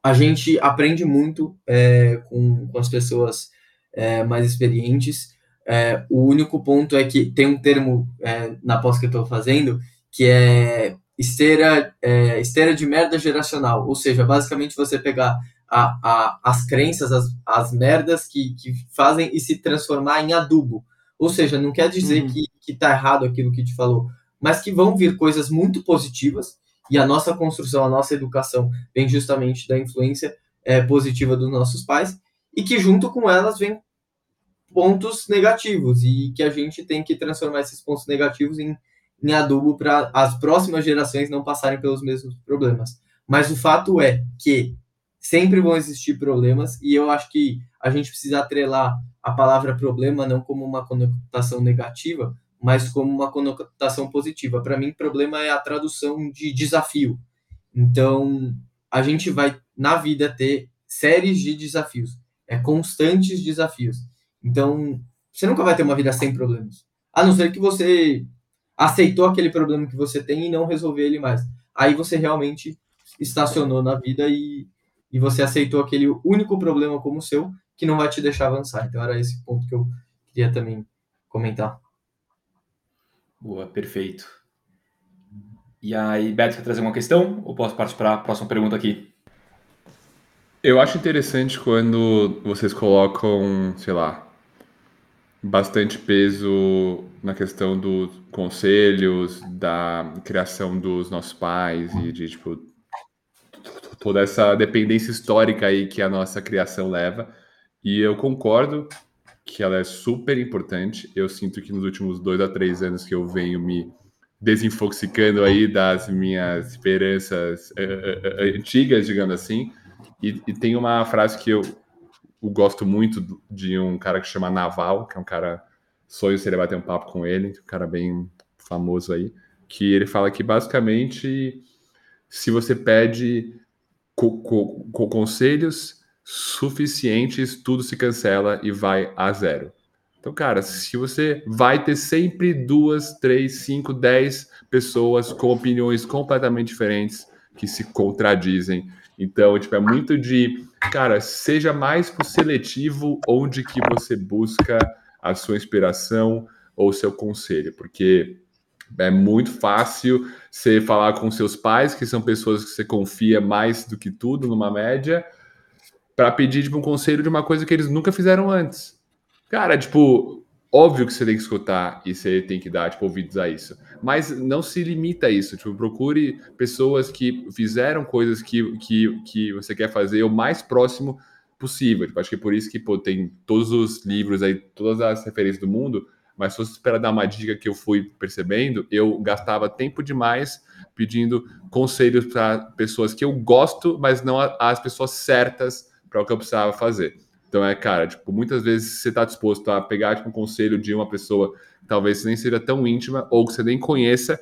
a gente aprende muito é, com, com as pessoas é, mais experientes. É, o único ponto é que tem um termo é, na pós que eu estou fazendo que é esteira, é, esteira de merda geracional, ou seja, basicamente você pegar a, a, as crenças, as, as merdas que, que fazem e se transformar em adubo. Ou seja, não quer dizer uhum. que, que tá errado aquilo que te falou, mas que vão vir coisas muito positivas e a nossa construção, a nossa educação vem justamente da influência é, positiva dos nossos pais e que junto com elas vem pontos negativos e que a gente tem que transformar esses pontos negativos em em adubo para as próximas gerações não passarem pelos mesmos problemas. Mas o fato é que sempre vão existir problemas e eu acho que a gente precisa atrelar a palavra problema não como uma conotação negativa, mas como uma conotação positiva. Para mim, problema é a tradução de desafio. Então, a gente vai na vida ter séries de desafios, é constantes desafios. Então, você nunca vai ter uma vida sem problemas. A não ser que você aceitou aquele problema que você tem e não resolveu ele mais. Aí você realmente estacionou na vida e, e você aceitou aquele único problema como seu que não vai te deixar avançar. Então era esse ponto que eu queria também comentar. Boa, perfeito. E aí, Beto, quer trazer uma questão? Ou posso partir para a próxima pergunta aqui? Eu acho interessante quando vocês colocam, sei lá, bastante peso na questão dos conselhos, da criação dos nossos pais e de tipo toda essa dependência histórica aí que a nossa criação leva. E eu concordo que ela é super importante. Eu sinto que nos últimos dois a três anos que eu venho me desinfoxicando aí das minhas esperanças uh, uh, antigas, digamos assim. E, e tem uma frase que eu gosto muito de um cara que chama Naval, que é um cara. Sonho seria bater um papo com ele, um cara bem famoso aí. Que ele fala que basicamente, se você pede co co co conselhos, suficientes, tudo se cancela e vai a zero. Então, cara, se você vai ter sempre duas, três, cinco, dez pessoas com opiniões completamente diferentes que se contradizem. Então, tipo, é muito de, cara, seja mais seletivo onde que você busca a sua inspiração ou seu conselho, porque é muito fácil você falar com seus pais, que são pessoas que você confia mais do que tudo numa média, para pedir tipo, um conselho de uma coisa que eles nunca fizeram antes. Cara, tipo, óbvio que você tem que escutar e você tem que dar tipo, ouvidos a isso. Mas não se limita a isso. Tipo, procure pessoas que fizeram coisas que, que, que você quer fazer o mais próximo possível. Tipo, acho que é por isso que pô, tem todos os livros aí, todas as referências do mundo mas se você esperar dar uma dica que eu fui percebendo, eu gastava tempo demais pedindo conselhos para pessoas que eu gosto, mas não as pessoas certas para o que eu precisava fazer. Então é, cara, tipo, muitas vezes você está disposto a pegar tipo, um conselho de uma pessoa que talvez nem seja tão íntima ou que você nem conheça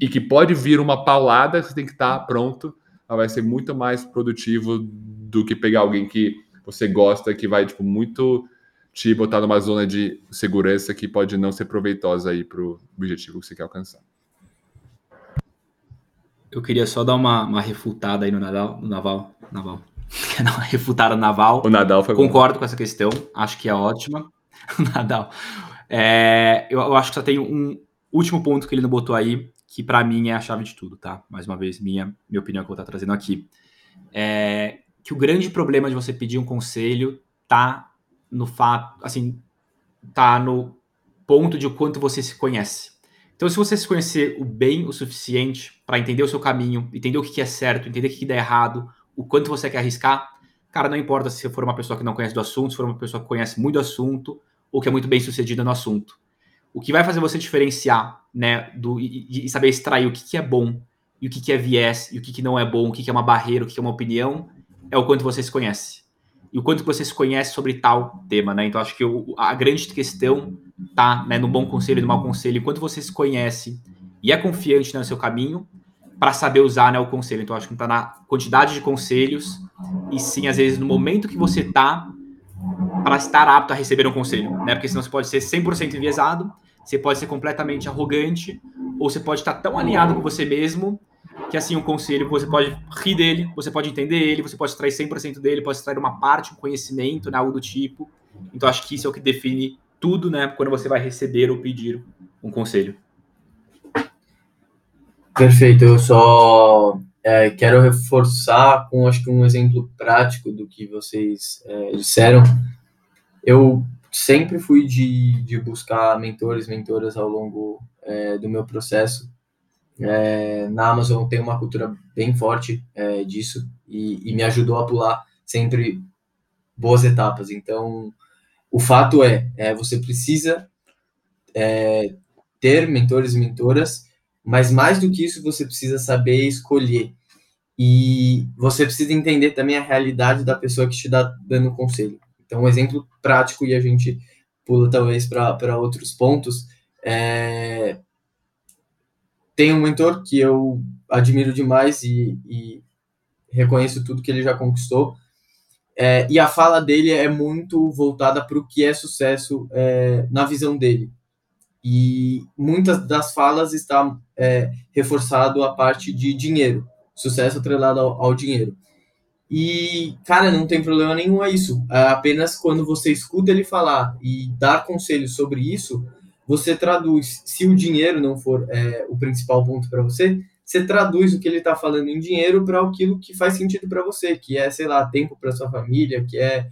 e que pode vir uma paulada você tem que estar tá pronto, vai ser muito mais produtivo do que pegar alguém que você gosta, que vai, tipo, muito te botar numa zona de segurança que pode não ser proveitosa aí para o objetivo que você quer alcançar. Eu queria só dar uma, uma refutada aí no Nadal, no Naval, Naval. Refutada no Naval? O Nadal foi Concordo bom. com essa questão, acho que é ótima. Nadal. É, eu, eu, acho que só tem um último ponto que ele não botou aí, que para mim é a chave de tudo, tá? Mais uma vez, minha, minha opinião que eu vou estar trazendo aqui. É que o grande problema de você pedir um conselho tá no fato, assim, tá no ponto de o quanto você se conhece. Então, se você se conhecer o bem o suficiente para entender o seu caminho, entender o que é certo, entender o que dá errado, o quanto você quer arriscar, cara, não importa se for uma pessoa que não conhece do assunto, se for uma pessoa que conhece muito do assunto ou que é muito bem sucedida no assunto. O que vai fazer você diferenciar, né, do, e, e saber extrair o que, que é bom e o que, que é viés e o que, que não é bom, o que, que é uma barreira, o que, que é uma opinião, é o quanto você se conhece e o quanto você se conhece sobre tal tema, né? Então acho que a grande questão tá, né, no bom conselho e no mau conselho, enquanto você se conhece e é confiante né, no seu caminho para saber usar né, o conselho. Então acho que não tá na quantidade de conselhos e sim às vezes no momento que você tá para estar apto a receber um conselho, né? Porque senão você pode ser 100% enviesado, você pode ser completamente arrogante ou você pode estar tão alinhado com você mesmo que assim, um conselho, você pode rir dele, você pode entender ele, você pode extrair 100% dele, pode extrair uma parte, um conhecimento, né, algo do tipo. Então, acho que isso é o que define tudo, né, quando você vai receber ou pedir um conselho. Perfeito, eu só é, quero reforçar com, acho que um exemplo prático do que vocês é, disseram. Eu sempre fui de, de buscar mentores, mentoras ao longo é, do meu processo é, na Amazon tem uma cultura bem forte é, disso e, e, me ajudou a pular sempre boas etapas. Então, o fato é, é você precisa é, ter mentores e mentoras, mas mais do que isso, você precisa saber escolher. E você precisa entender também a realidade da pessoa que te dá dando conselho. Então, um exemplo prático, e a gente pula talvez para outros pontos, é, tem um mentor que eu admiro demais e, e reconheço tudo que ele já conquistou. É, e a fala dele é muito voltada para o que é sucesso é, na visão dele. E muitas das falas está é, reforçado a parte de dinheiro, sucesso atrelado ao, ao, dinheiro. E, cara, não tem problema nenhum a isso. É apenas quando você escuta ele falar e dar conselhos sobre isso, você traduz, se o dinheiro não for é, o principal ponto para você, você traduz o que ele está falando em dinheiro para aquilo que faz sentido para você, que é, sei lá, tempo para sua família, que é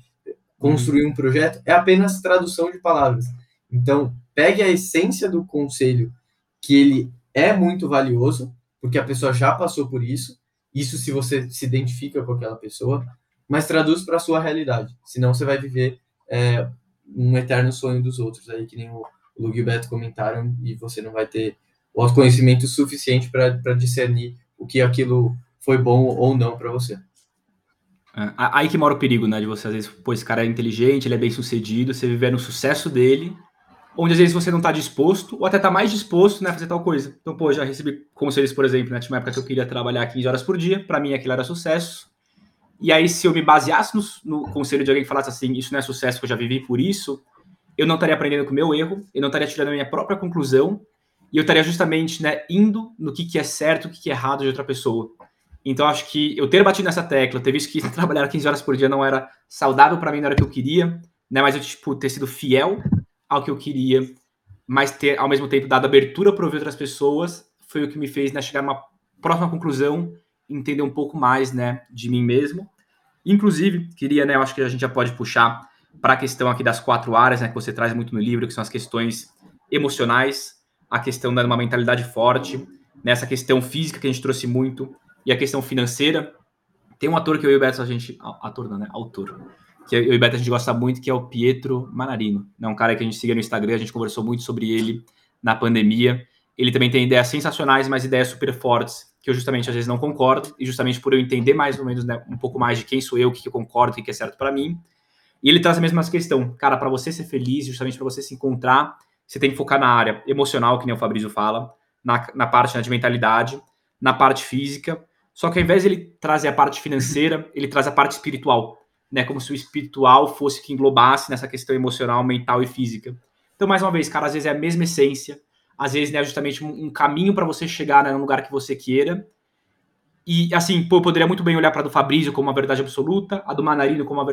construir um projeto, é apenas tradução de palavras. Então, pegue a essência do conselho, que ele é muito valioso, porque a pessoa já passou por isso, isso se você se identifica com aquela pessoa, mas traduz para a sua realidade, senão você vai viver é, um eterno sonho dos outros, aí que nem o Luke e o Beto comentaram, e você não vai ter o autoconhecimento suficiente para discernir o que aquilo foi bom ou não para você. É, aí que mora o perigo, né? De você, às vezes, pô, esse cara é inteligente, ele é bem sucedido, você viver no sucesso dele, onde às vezes você não está disposto, ou até está mais disposto né, a fazer tal coisa. Então, pô, já recebi conselhos, por exemplo, né? Tinha uma época que eu queria trabalhar 15 horas por dia, para mim aquilo era sucesso. E aí, se eu me baseasse no, no conselho de alguém que falasse assim, isso não é sucesso, que eu já vivi por isso, eu não estaria aprendendo com o meu erro, eu não estaria tirando a minha própria conclusão, e eu estaria justamente né, indo no que, que é certo, o que, que é errado de outra pessoa. Então, acho que eu ter batido nessa tecla, ter visto que trabalhar 15 horas por dia não era saudável para mim na hora que eu queria, né, mas eu tipo, ter sido fiel ao que eu queria, mas ter, ao mesmo tempo, dado abertura para ouvir outras pessoas, foi o que me fez né, chegar a uma próxima conclusão, entender um pouco mais né, de mim mesmo. Inclusive, queria, né, eu acho que a gente já pode puxar para a questão aqui das quatro áreas né, que você traz muito no livro, que são as questões emocionais, a questão de uma mentalidade forte, nessa questão física que a gente trouxe muito, e a questão financeira. Tem um ator que eu e o Beto, a gente. Ator não, né? Autor. Que eu e Beto a gente gosta muito, que é o Pietro Manarino. É um cara que a gente siga no Instagram, a gente conversou muito sobre ele na pandemia. Ele também tem ideias sensacionais, mas ideias super fortes, que eu justamente às vezes não concordo, e justamente por eu entender mais ou menos né, um pouco mais de quem sou eu, o que, eu concordo, o que, que é certo para mim. E ele traz a mesma questão, cara, para você ser feliz, justamente para você se encontrar, você tem que focar na área emocional, que nem o Fabrício fala, na, na parte né, de mentalidade, na parte física. Só que ao invés de ele trazer a parte financeira, ele traz a parte espiritual, né? Como se o espiritual fosse que englobasse nessa questão emocional, mental e física. Então, mais uma vez, cara, às vezes é a mesma essência, às vezes é né, justamente um, um caminho para você chegar né, no lugar que você queira. E assim, pô, eu poderia muito bem olhar para do Fabrício como uma verdade absoluta, a do Manarino como uma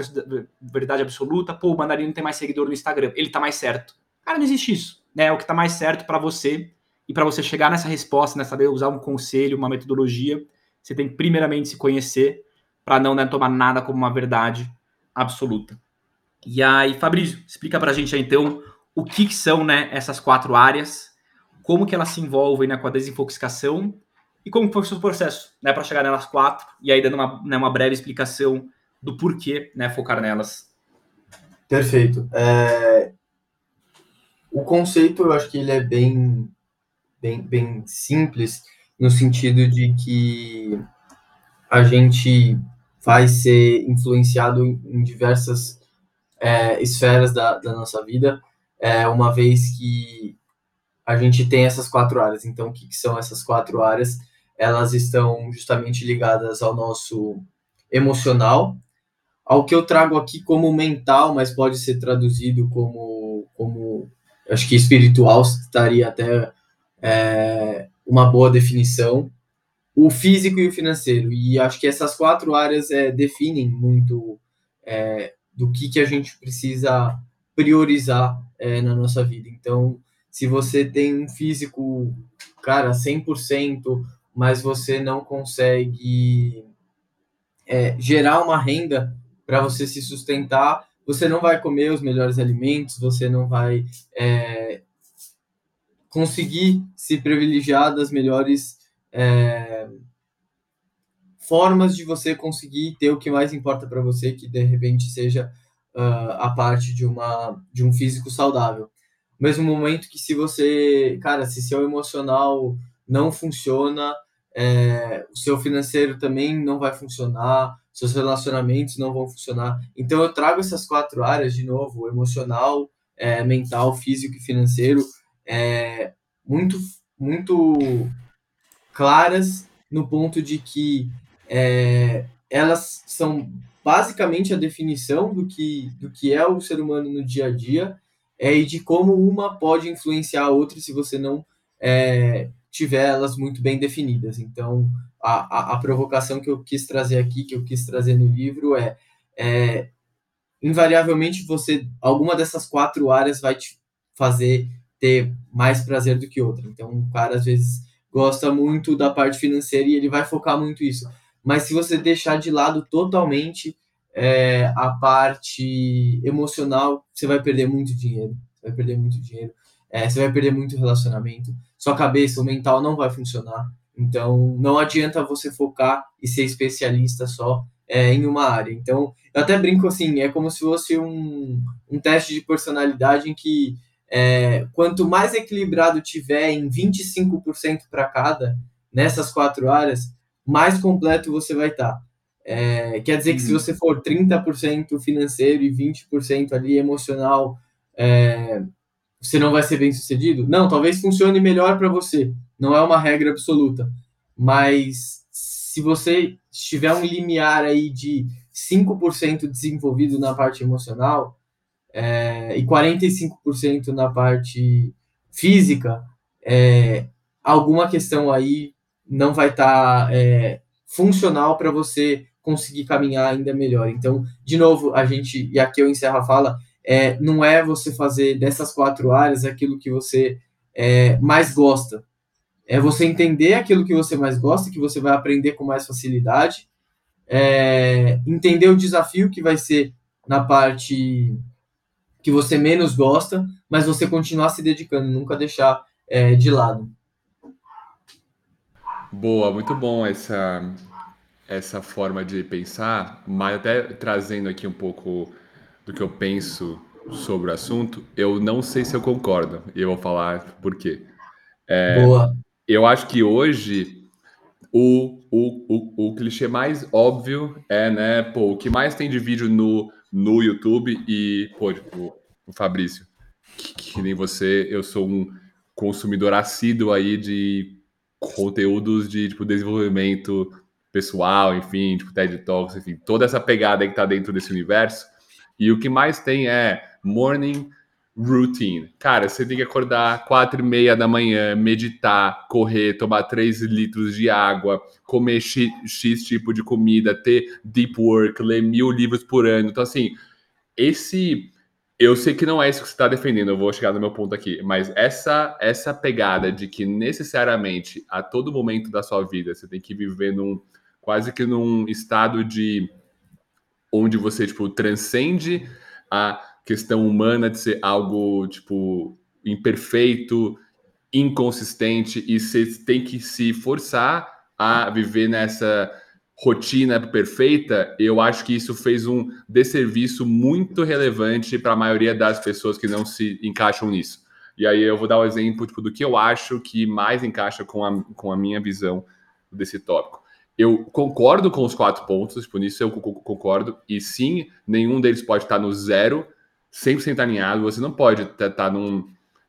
verdade absoluta. Pô, o Manarino tem mais seguidor no Instagram, ele tá mais certo. Cara, não existe isso, né? É o que está mais certo para você e para você chegar nessa resposta, né, saber usar um conselho, uma metodologia, você tem que primeiramente se conhecer para não né, tomar nada como uma verdade absoluta. E aí, Fabrício, explica para a gente aí, então o que, que, são né, essas quatro áreas, como que elas se envolvem né, com a desinfoxicação e como foi o seu processo né, para chegar nelas quatro, e aí dando uma, né, uma breve explicação do porquê né, focar nelas. Perfeito. É, o conceito, eu acho que ele é bem, bem, bem simples, no sentido de que a gente vai ser influenciado em diversas é, esferas da, da, nossa vida, é, uma vez que a gente tem essas quatro áreas. Então, o que, que são essas quatro áreas? Elas estão justamente ligadas ao nosso emocional, ao que eu trago aqui como mental, mas pode ser traduzido como, como acho que espiritual estaria até é, uma boa definição, o físico e o financeiro. E acho que essas quatro áreas é, definem muito é, do que, que a gente precisa priorizar é, na nossa vida. Então, se você tem um físico, cara, 100%, mas você não consegue é, gerar uma renda para você se sustentar, você não vai comer os melhores alimentos, você não vai é, conseguir se privilegiar das melhores é, formas de você conseguir ter o que mais importa para você, que de repente seja uh, a parte de uma de um físico saudável. mesmo momento que se você, cara, se seu emocional não funciona, é, o seu financeiro também não vai funcionar, seus relacionamentos não vão funcionar. Então eu trago essas quatro áreas de novo, emocional, é, mental, físico e financeiro, é, muito muito claras no ponto de que é, elas são basicamente a definição do que do que é o ser humano no dia a dia é, e de como uma pode influenciar a outra se você não é, tiver elas muito bem definidas. Então, a, a, a, provocação que eu quis trazer aqui, que eu quis trazer no livro, é, é invariavelmente você, alguma dessas quatro áreas vai te fazer ter mais prazer do que outra. Então, um cara às vezes gosta muito da parte financeira e ele vai focar muito isso. Mas se você deixar de lado totalmente é, a parte emocional, você vai perder muito dinheiro. Você vai perder muito dinheiro. É, você vai perder muito relacionamento sua cabeça, o mental não vai funcionar. Então, não adianta você focar e ser especialista só é, em uma área. Então, eu até brinco assim, é como se fosse um, um teste de personalidade em que é, quanto mais equilibrado tiver em 25% para cada, nessas quatro áreas, mais completo você vai estar. Tá. É, quer dizer que se uhum. você for 30% financeiro e 20% ali emocional, é, você não vai ser bem sucedido? Não, talvez funcione melhor para você. Não é uma regra absoluta. Mas se se você tiver um limiar aí de 5% desenvolvido na parte emocional é, e 45% na parte física, é, alguma questão aí não vai estar tá, é, funcional para você conseguir caminhar ainda melhor. Então, de novo, a gente, e aqui eu encerro a fala, é, não é você fazer dessas quatro áreas aquilo que você é, mais gosta. É você entender aquilo que você mais gosta, que você vai aprender com mais facilidade, é, entender o desafio que vai ser na parte que você menos gosta, mas você continuar se dedicando, nunca deixar é, de lado. Boa, muito bom essa, essa forma de pensar, mas até trazendo aqui um pouco do que eu penso sobre o assunto, eu não sei se eu concordo, e eu vou falar por quê. É, Boa. Eu acho que hoje o, o, o, o clichê mais óbvio é, né, pô, o que mais tem de vídeo no, no YouTube e, pô, tipo, Fabrício, que, que nem você, eu sou um consumidor assíduo aí de conteúdos de, tipo, desenvolvimento pessoal, enfim, tipo TED Talks, enfim, toda essa pegada que está dentro desse universo. E o que mais tem é morning routine. Cara, você tem que acordar quatro e meia da manhã, meditar, correr, tomar três litros de água, comer x, x tipo de comida, ter deep work, ler mil livros por ano. Então, assim, esse eu sei que não é isso que você está defendendo, eu vou chegar no meu ponto aqui, mas essa essa pegada de que necessariamente a todo momento da sua vida você tem que viver num quase que num estado de onde você tipo transcende a questão humana de ser algo tipo imperfeito, inconsistente e você tem que se forçar a viver nessa rotina perfeita, eu acho que isso fez um desserviço muito relevante para a maioria das pessoas que não se encaixam nisso. E aí eu vou dar o um exemplo tipo, do que eu acho que mais encaixa com a, com a minha visão desse tópico. Eu concordo com os quatro pontos, por tipo, isso eu concordo, e sim, nenhum deles pode estar no zero, 100% alinhado, você não pode estar tá, tá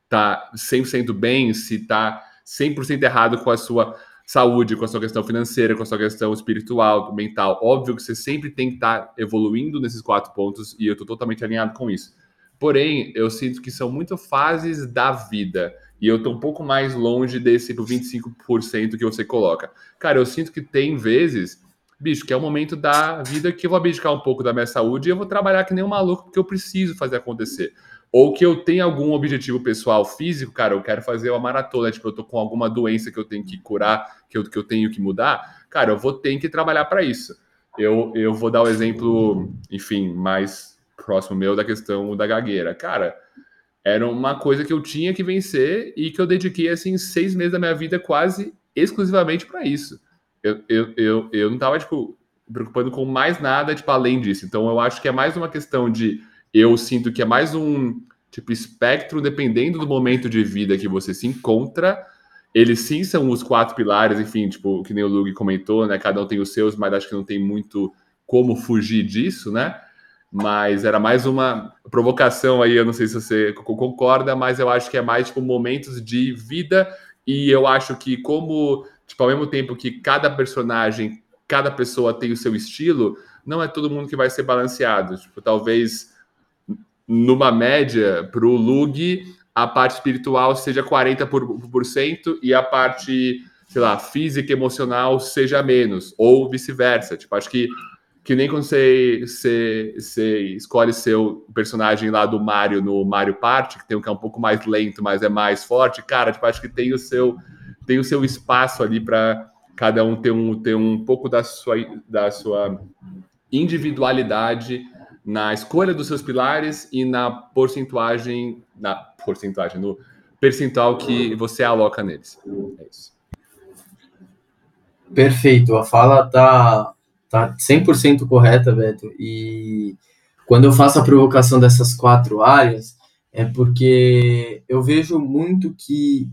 tá 100% bem se está 100% errado com a sua saúde, com a sua questão financeira, com a sua questão espiritual, mental. Óbvio que você sempre tem que estar tá evoluindo nesses quatro pontos e eu estou totalmente alinhado com isso. Porém, eu sinto que são muito fases da vida. E eu tô um pouco mais longe desse 25% que você coloca. Cara, eu sinto que tem vezes, bicho, que é o momento da vida que eu vou abdicar um pouco da minha saúde e eu vou trabalhar que nem um maluco porque eu preciso fazer acontecer. Ou que eu tenho algum objetivo pessoal físico, cara, eu quero fazer uma maratona, tipo, eu tô com alguma doença que eu tenho que curar, que eu, que eu tenho que mudar, cara, eu vou ter que trabalhar para isso. Eu, eu vou dar o um exemplo, enfim, mais próximo meu da questão da gagueira. Cara, era uma coisa que eu tinha que vencer e que eu dediquei assim seis meses da minha vida quase exclusivamente para isso. Eu, eu, eu, eu não estava tipo preocupando com mais nada tipo além disso. Então eu acho que é mais uma questão de eu sinto que é mais um tipo espectro dependendo do momento de vida que você se encontra. Eles sim são os quatro pilares, enfim, tipo, que nem o Lug comentou, né? Cada um tem os seus, mas acho que não tem muito como fugir disso, né? mas era mais uma provocação aí, eu não sei se você concorda, mas eu acho que é mais tipo momentos de vida e eu acho que como, tipo, ao mesmo tempo que cada personagem, cada pessoa tem o seu estilo, não é todo mundo que vai ser balanceado. Tipo, talvez numa média para o Lug a parte espiritual seja 40% e a parte, sei lá, física, emocional seja menos, ou vice-versa. Tipo, acho que que nem quando você, você, você escolhe seu personagem lá do Mario no Mario Party, que tem um que é um pouco mais lento, mas é mais forte, cara, tipo, acho que tem o seu, tem o seu espaço ali para cada um ter um, ter um pouco da sua, da sua individualidade na escolha dos seus pilares e na porcentagem, na porcentagem, no percentual que você aloca neles. É isso. Perfeito, a fala tá tá 100% correta, Beto. E quando eu faço a provocação dessas quatro áreas, é porque eu vejo muito que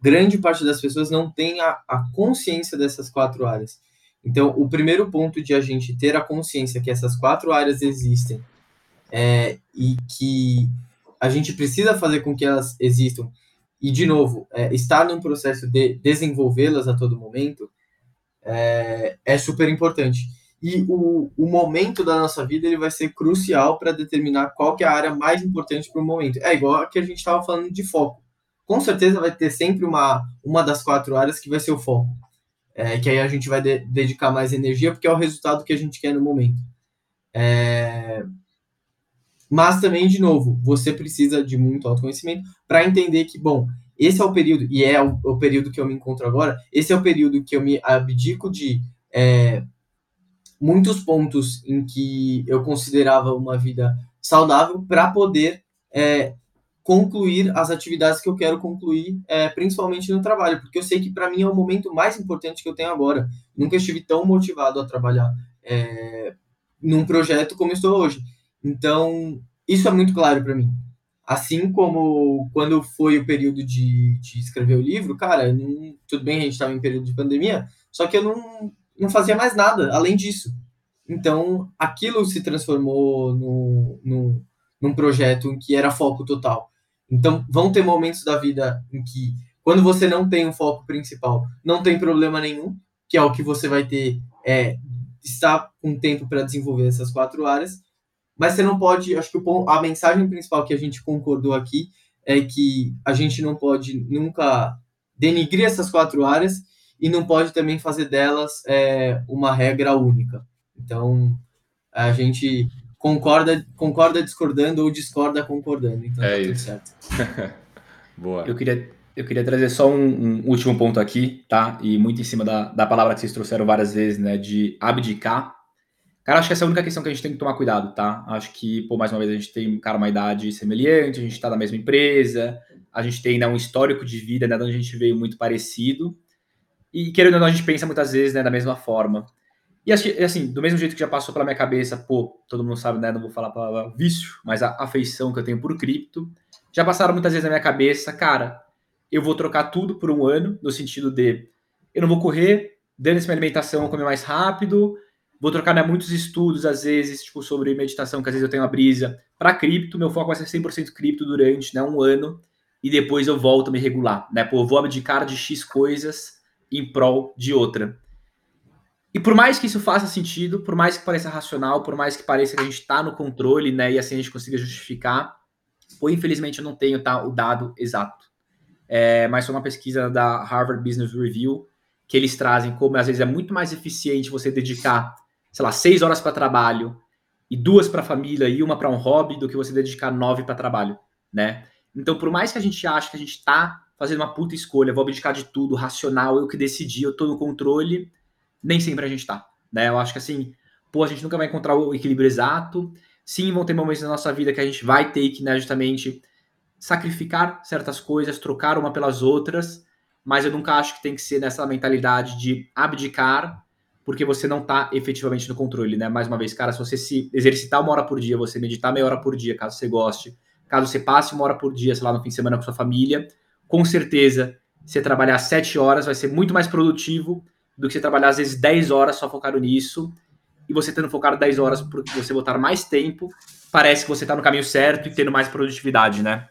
grande parte das pessoas não tem a, a consciência dessas quatro áreas. Então, o primeiro ponto de a gente ter a consciência que essas quatro áreas existem é, e que a gente precisa fazer com que elas existam, e, de novo, é, estar num processo de desenvolvê-las a todo momento, é, é super importante. E o, o momento da nossa vida ele vai ser crucial para determinar qual que é a área mais importante para o momento. É igual a que a gente estava falando de foco. Com certeza vai ter sempre uma, uma das quatro áreas que vai ser o foco. É, que aí a gente vai de, dedicar mais energia, porque é o resultado que a gente quer no momento. É, mas também, de novo, você precisa de muito autoconhecimento para entender que, bom, esse é o período, e é o, o, período que eu me encontro agora, esse é o período que eu me abdico de é, muitos pontos em que eu considerava uma vida saudável para poder é, concluir as atividades que eu quero concluir, é, principalmente no trabalho, porque eu sei que para mim é o momento mais importante que eu tenho agora. Nunca estive tão motivado a trabalhar é, num projeto como estou hoje. Então, isso é muito claro para mim. Assim como quando foi o período de, de escrever o livro, cara, não, tudo bem, a gente estava em período de pandemia, só que eu não, não fazia mais nada além disso. Então, aquilo se transformou no, no, num projeto que era foco total. Então, vão ter momentos da vida em que, quando você não tem um foco principal, não tem problema nenhum, que é o que você vai ter, é, estar com tempo para desenvolver essas quatro áreas, mas você não pode, acho que o, a mensagem principal que a gente concordou aqui é que a gente não pode nunca denigrir essas quatro áreas e não pode também fazer delas é, uma regra única. Então, a gente concorda, concorda discordando ou discorda concordando. Então, é tá isso. certo. Boa. Eu queria, eu queria trazer só um, um, último ponto aqui, tá? E muito em cima da, da palavra que vocês trouxeram várias vezes, né? De abdicar. Cara, acho que essa é a única questão que a gente tem que tomar cuidado, tá? Acho que, pô, mais uma vez, a gente tem, cara, uma idade semelhante, a gente tá na mesma empresa, a gente tem né, um histórico de vida, né? De onde a gente veio muito parecido. E, querendo ou não, a gente pensa muitas vezes, né, da mesma forma. E assim, do mesmo jeito que já passou pela minha cabeça, pô, todo mundo sabe, né? Não vou falar a palavra vício, mas a afeição que eu tenho por cripto. Já passaram muitas vezes na minha cabeça, cara, eu vou trocar tudo por um ano, no sentido de eu não vou correr, dando minha alimentação, vou comer mais rápido, vou trocar né, muitos estudos, às vezes, tipo, sobre meditação, que às vezes eu tenho uma brisa, para cripto, meu foco vai ser 100% cripto durante né, um ano, e depois eu volto a me regular, né? Pô, eu vou abdicar de X coisas em prol de outra. E por mais que isso faça sentido, por mais que pareça racional, por mais que pareça que a gente está no controle, né, e assim a gente consiga justificar, ou infelizmente eu não tenho tá, o dado exato. É, mas foi uma pesquisa da Harvard Business Review que eles trazem como às vezes é muito mais eficiente você dedicar, sei lá, seis horas para trabalho e duas para família e uma para um hobby do que você dedicar nove para trabalho, né? Então, por mais que a gente ache que a gente está fazendo uma puta escolha, vou abdicar de tudo, racional, eu que decidi, eu tô no controle, nem sempre a gente tá, né? Eu acho que assim, pô, a gente nunca vai encontrar o equilíbrio exato. Sim, vão ter momentos na nossa vida que a gente vai ter que, né, justamente sacrificar certas coisas, trocar uma pelas outras, mas eu nunca acho que tem que ser nessa mentalidade de abdicar porque você não tá efetivamente no controle, né? Mais uma vez, cara, se você se exercitar uma hora por dia, você meditar meia hora por dia, caso você goste, caso você passe uma hora por dia, sei lá, no fim de semana com sua família, com certeza, você trabalhar sete horas vai ser muito mais produtivo do que você trabalhar, às vezes, 10 horas só focado nisso. E você tendo focado 10 horas porque você botar mais tempo, parece que você está no caminho certo e tendo mais produtividade, né?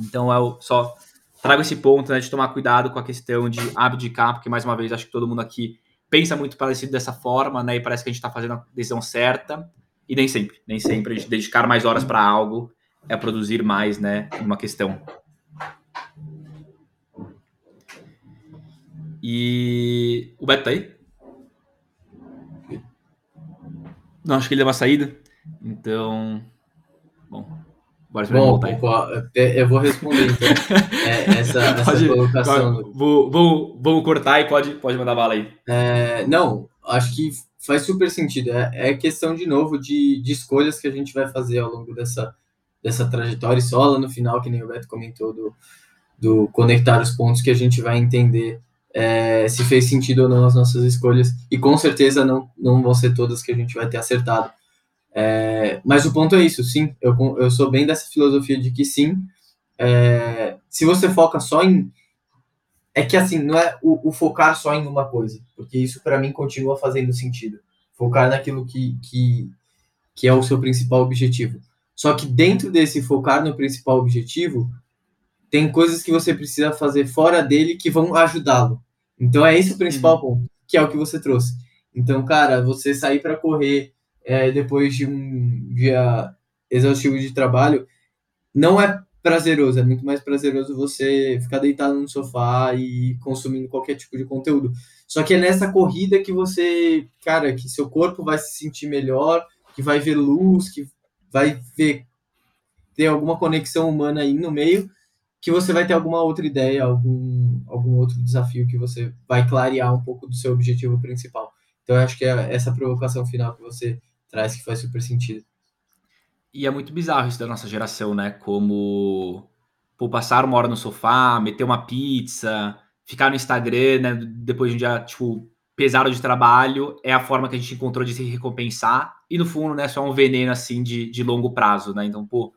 Então eu só trago esse ponto, né, de tomar cuidado com a questão de abdicar, porque mais uma vez acho que todo mundo aqui pensa muito parecido dessa forma, né? E parece que a gente está fazendo a decisão certa. E nem sempre, nem sempre a gente dedicar mais horas para algo é produzir mais, né? Uma questão. E o Beto tá aí? Não, acho que ele deu uma saída. Então, bom, aí. Eu vou responder então é, essa, essa pode, colocação. Pode, vou, vou, vou cortar e pode, pode mandar bala aí. É, não, acho que faz super sentido. É, é questão, de novo, de, de escolhas que a gente vai fazer ao longo dessa, dessa trajetória e só lá no final, que nem o Beto comentou, do, do conectar os pontos que a gente vai entender é, se fez sentido ou não as nossas escolhas, e com certeza não, não vão ser todas que a gente vai ter acertado. É, mas o ponto é isso, sim, eu, eu sou bem dessa filosofia de que sim, é, se você foca só em. É que assim, não é o, o focar só em uma coisa, porque isso para mim continua fazendo sentido. Focar naquilo que, que, que é o seu principal objetivo. Só que dentro desse focar no principal objetivo, tem coisas que você precisa fazer fora dele que vão ajudá-lo. Então é esse o principal uhum. ponto. que é o que você trouxe. Então, cara, você sair para correr é, depois de um dia exaustivo de trabalho não é prazeroso, é muito mais prazeroso você ficar deitado no sofá e consumindo qualquer tipo de conteúdo. Só que é nessa corrida que você, cara, que seu corpo vai se sentir melhor, que vai ver luz, que vai ver ter alguma conexão humana aí no meio, que você vai ter alguma outra ideia, algum, algum outro desafio que você vai clarear um pouco do seu objetivo principal. Então, eu acho que é essa provocação final que você traz que faz super sentido. E é muito bizarro isso da nossa geração, né? Como pô, passar uma hora no sofá, meter uma pizza, ficar no Instagram, né? Depois de um dia, tipo, pesado de trabalho, é a forma que a gente encontrou de se recompensar. E no fundo, né, só um veneno assim de, de longo prazo, né? Então, pô,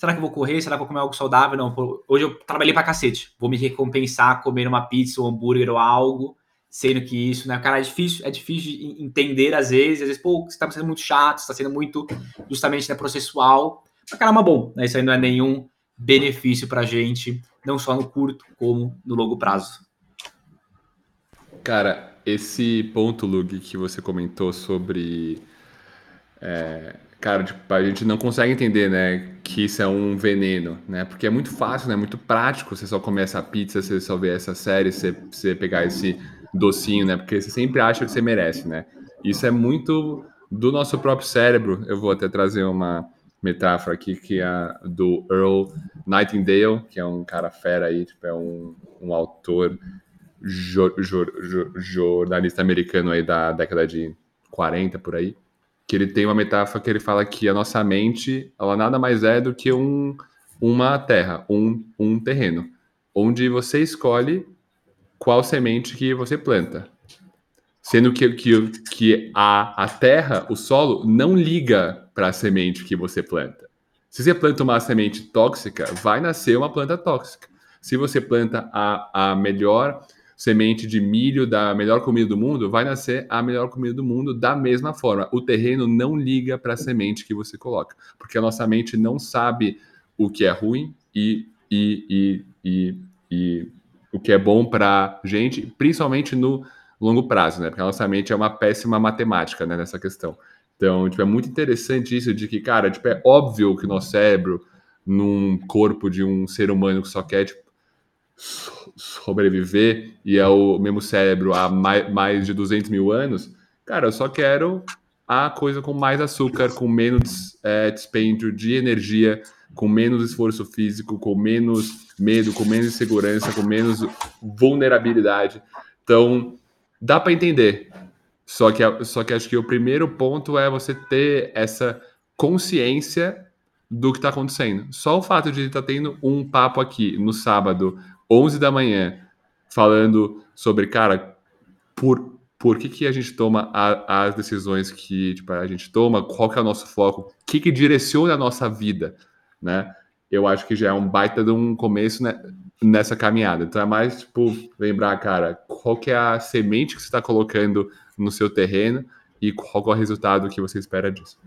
será que eu vou correr? Será que eu vou comer algo saudável? Não, hoje eu trabalhei pra cacete. Vou me recompensar comendo uma pizza, um hambúrguer ou algo sendo que isso, né, cara, é difícil, é difícil de entender às vezes, às vezes, pô, você tá sendo muito chato, está sendo muito justamente né, processual, mas caramba, bom, né, isso aí não é nenhum benefício pra gente, não só no curto, como no longo prazo. Cara, esse ponto, Lug, que você comentou sobre. É, cara, tipo, a gente não consegue entender, né, que isso é um veneno, né? Porque é muito fácil, né? Muito prático. Você só comer essa pizza, você só ver essa série, você, você pegar esse docinho, né? Porque você sempre acha que você merece, né? Isso é muito do nosso próprio cérebro. Eu vou até trazer uma metáfora aqui que é do Earl Nightingale, que é um cara fera aí, tipo, é um, um autor jo, jo, jo, jornalista americano aí da década de 40 por aí, que ele tem uma metáfora que ele fala que a nossa mente, ela nada mais é do que um, uma terra, um, um terreno, onde você escolhe qual semente que você planta. Sendo que, que, que a, a terra, o solo, não liga para a semente que você planta. Se você planta uma semente tóxica, vai nascer uma planta tóxica. Se você planta a, a melhor semente de milho da melhor comida do mundo, vai nascer a melhor comida do mundo da mesma forma. O terreno não liga para a semente que você coloca, porque a nossa mente não sabe o que é ruim e, e, e, e, o que é bom para gente, principalmente no longo prazo, né? Porque a nossa mente é uma péssima matemática, né, nessa questão. Então, tipo, é muito interessante isso de que, cara, tipo, é óbvio que o nosso cérebro, num corpo de um ser humano que só quer, tipo, sobreviver e é o mesmo cérebro há mais, mais de 200 mil anos, cara, eu só quero a coisa com mais açúcar, com menos é, dispêndio de energia, com menos esforço físico, com menos medo, com menos insegurança, com menos vulnerabilidade. Então, dá para entender. Só que, só que acho que o primeiro ponto é você ter essa consciência do que está acontecendo. Só o fato de estar tá tendo um papo aqui no sábado, 11 da manhã, falando sobre, cara, por, por que, que a gente toma a, as decisões que tipo, a gente toma, qual que é o nosso foco, o que, que direciona a nossa vida, né? eu acho que já é um baita de um começo né, nessa caminhada. Então é mais, tipo, lembrar, cara, qual que é a semente que você está colocando no seu terreno e qual é o resultado que você espera disso.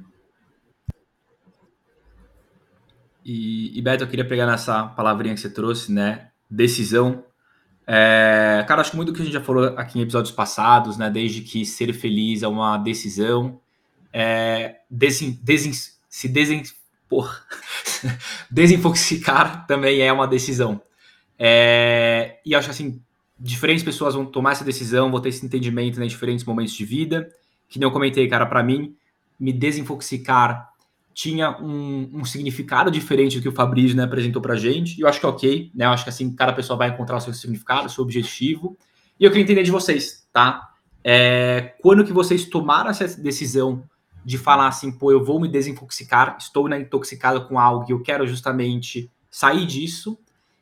E, e Beto, eu queria pegar nessa palavrinha que você trouxe, né? Decisão. É, cara, acho que muito do que a gente já falou aqui em episódios passados, né? Desde que ser feliz é uma decisão, é, desin, desin, se porra, desinfoxicar também é uma decisão. É, e acho assim, diferentes pessoas vão tomar essa decisão, vão ter esse entendimento né, em diferentes momentos de vida. Que nem eu comentei, cara, para mim, me desinfoxicar tinha um, um, significado diferente do que o Fabrício né, apresentou pra gente. E eu acho que é ok, né? Eu acho que assim, cada pessoa vai encontrar o seu significado, o seu objetivo. E eu queria entender de vocês, tá? É, quando que vocês tomaram essa decisão de falar assim, pô, eu vou me desintoxicar, estou né, intoxicado com algo e eu quero justamente sair disso.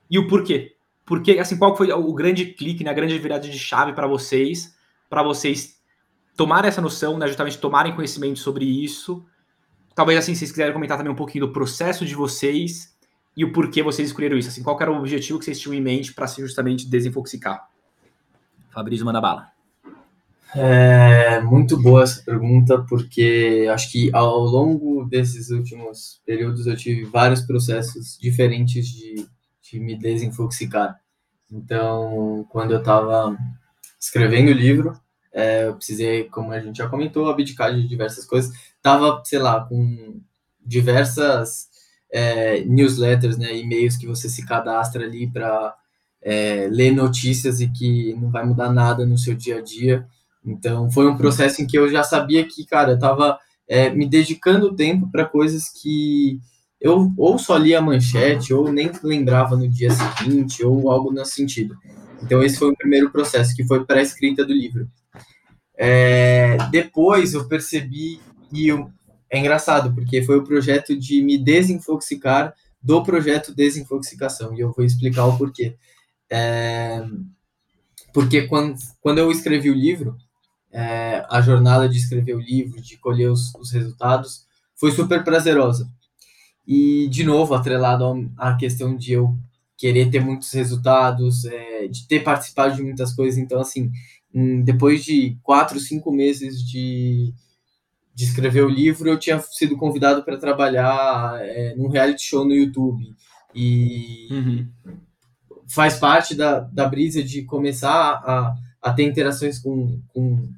E o porquê? Porque, assim, qual foi o grande clique, né, a grande virada de chave para vocês, para vocês tomarem essa noção, né, justamente tomarem conhecimento sobre isso. Talvez, assim, se vocês quiserem comentar também um pouquinho do processo de vocês e o porquê vocês escolheram isso. Assim, qual era o objetivo que vocês tinham em mente para se justamente desintoxicar? Fabrício, manda bala. É muito boa essa pergunta, porque acho que ao longo desses últimos períodos eu tive vários processos diferentes de, de me desinfoxicar. Então, quando eu estava escrevendo o livro, É, eu precisei, como a gente já comentou, abdicar de diversas coisas. Tava, sei lá, com diversas é, newsletters, né, e-mails que você se cadastra ali para é, ler notícias e que não vai mudar nada no seu dia a dia. Então, foi um processo em que eu já sabia que, cara, eu estava é, me dedicando tempo para coisas que eu ou só lia a manchete, ou nem lembrava no dia seguinte, ou algo nesse sentido. Então, esse foi o primeiro processo, que foi para a escrita do livro. É, depois eu percebi, e eu, é engraçado, porque foi o projeto de me desinfoxicar do projeto Desinfoxicação, e eu vou explicar o porquê. É, porque quando, quando eu escrevi o livro, é, a jornada de escrever o livro, de colher os, os resultados, foi super prazerosa. E, de novo, atrelado à questão de eu querer ter muitos resultados, é, de ter participado de muitas coisas. Então, assim, depois de quatro, cinco meses de, de escrever o livro, eu tinha sido convidado para trabalhar é, num reality show no YouTube. E uhum. faz parte da, da brisa de começar a, a ter interações com, com,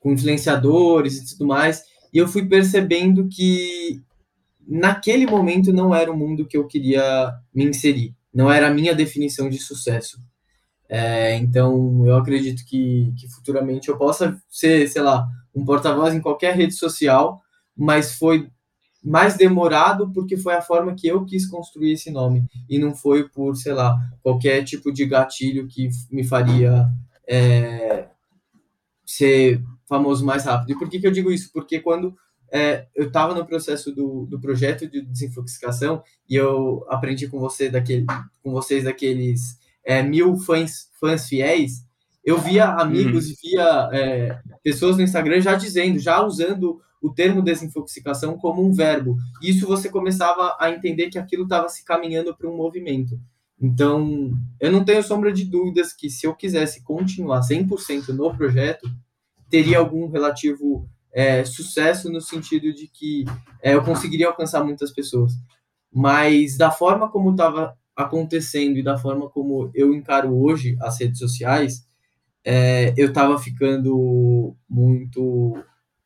com influenciadores e tudo mais. E eu fui percebendo que naquele momento não era o mundo que eu queria me inserir, não era a minha definição de sucesso. É, então, eu acredito que, que futuramente eu possa ser, sei lá, um porta-voz em qualquer rede social, mas foi mais demorado porque foi a forma que eu quis construir esse nome e não foi por, sei lá, qualquer tipo de gatilho que me faria é, ser famoso mais rápido. E por que, que eu digo isso? Porque quando é, eu estava no processo do, do projeto de desinfoxicação e eu aprendi com você daquele, com vocês daqueles é, mil fãs, fãs fiéis, eu via amigos uhum. e via é, pessoas no Instagram já dizendo, já usando o termo desinfoxicação como um verbo. Isso você começava a entender que aquilo estava se caminhando para um movimento. Então, eu não tenho sombra de dúvidas que se eu quisesse continuar 100% no projeto, teria algum relativo é, sucesso no sentido de que é, eu conseguiria alcançar muitas pessoas. Mas da forma como estava acontecendo e da forma como eu encaro hoje as redes sociais, é, eu estava ficando muito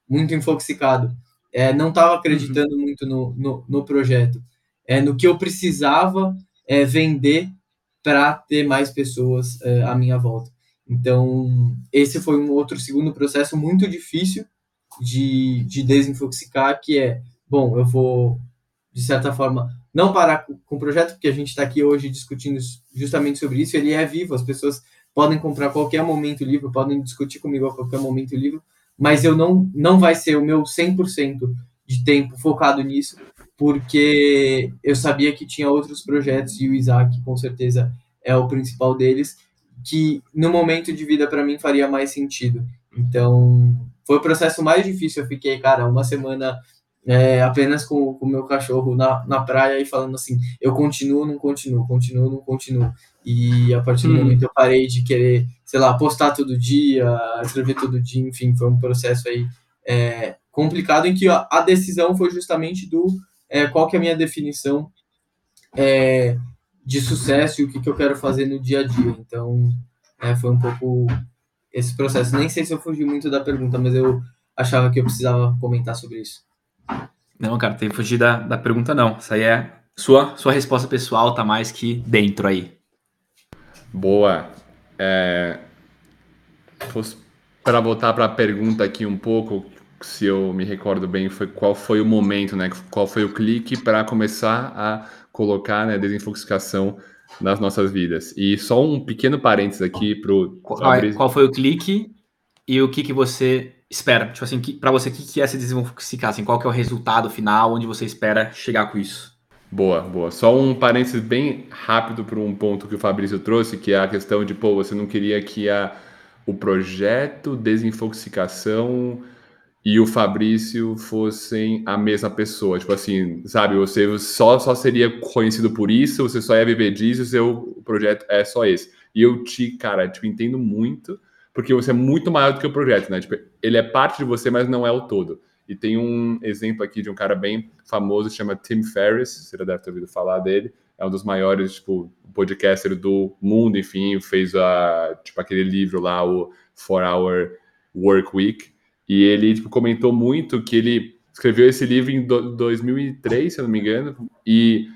muito infoxicado. É, não estava acreditando uhum. muito no, no, no, projeto. É, no que eu precisava é, vender para ter mais pessoas é, à minha volta. Então, esse foi um outro segundo processo muito difícil de, de desinfoxicar, que é, bom, eu vou, de certa forma, não parar com o projeto, porque a gente está aqui hoje discutindo justamente sobre isso, ele é vivo, as pessoas podem comprar a qualquer momento o livro, podem discutir comigo a qualquer momento o livro, mas eu não, não vai ser o meu 100% de tempo focado nisso, porque eu sabia que tinha outros projetos e o Isaac com certeza é o principal deles, que no momento de vida para mim faria mais sentido. Então, foi o processo mais difícil. Eu fiquei, cara, uma semana é, apenas com o meu cachorro na, na praia e falando assim: eu continuo, não continuo, continuo, não continuo. E a partir do hum. momento eu parei de querer, sei lá, postar todo dia, escrever todo dia, enfim, foi um processo aí é, complicado em que a, a, decisão foi justamente do é, qual que é a minha definição é, de sucesso e o que, que eu quero fazer no dia a dia. Então, é, foi um pouco esse processo. Nem sei se eu fugi muito da pergunta, mas eu achava que eu precisava comentar sobre isso. Não, cara, tem que fugir da, da pergunta, não. Isso aí é sua, sua resposta pessoal, tá mais que dentro aí. Boa. É... Para voltar para a pergunta aqui um pouco, se eu me recordo bem, foi qual foi o momento, né? Qual foi o clique para começar a colocar né, desinfoxicação nas nossas vidas. E só um pequeno parênteses aqui para o. Qual, é, qual, foi o clique e o que, que você espera? Tipo assim, para você, o que, que é se desinfoxicar? Assim, qual que é o resultado final? Onde você espera chegar com isso? Boa, boa. Só um parênteses bem rápido para um ponto que o Fabrício trouxe, que é a questão de, pô, você não queria que a, o projeto desinfoxicação e o Fabrício fossem a mesma pessoa. Tipo assim, sabe, você só, só seria conhecido por isso, você só ia viver disso, o seu projeto é só esse. E eu te, cara, tipo, entendo muito, porque você é muito maior do que o projeto, né? Tipo, ele é parte de você, mas não é o todo. E tem um exemplo aqui de um cara bem famoso, chama Tim Ferriss, você já deve ter ouvido falar dele. É um dos maiores, tipo, podcaster do mundo, enfim, fez a, tipo, aquele livro lá, o Four Hour Work Week, e ele tipo, comentou muito que ele escreveu esse livro em do, 2003, se eu não me engano, e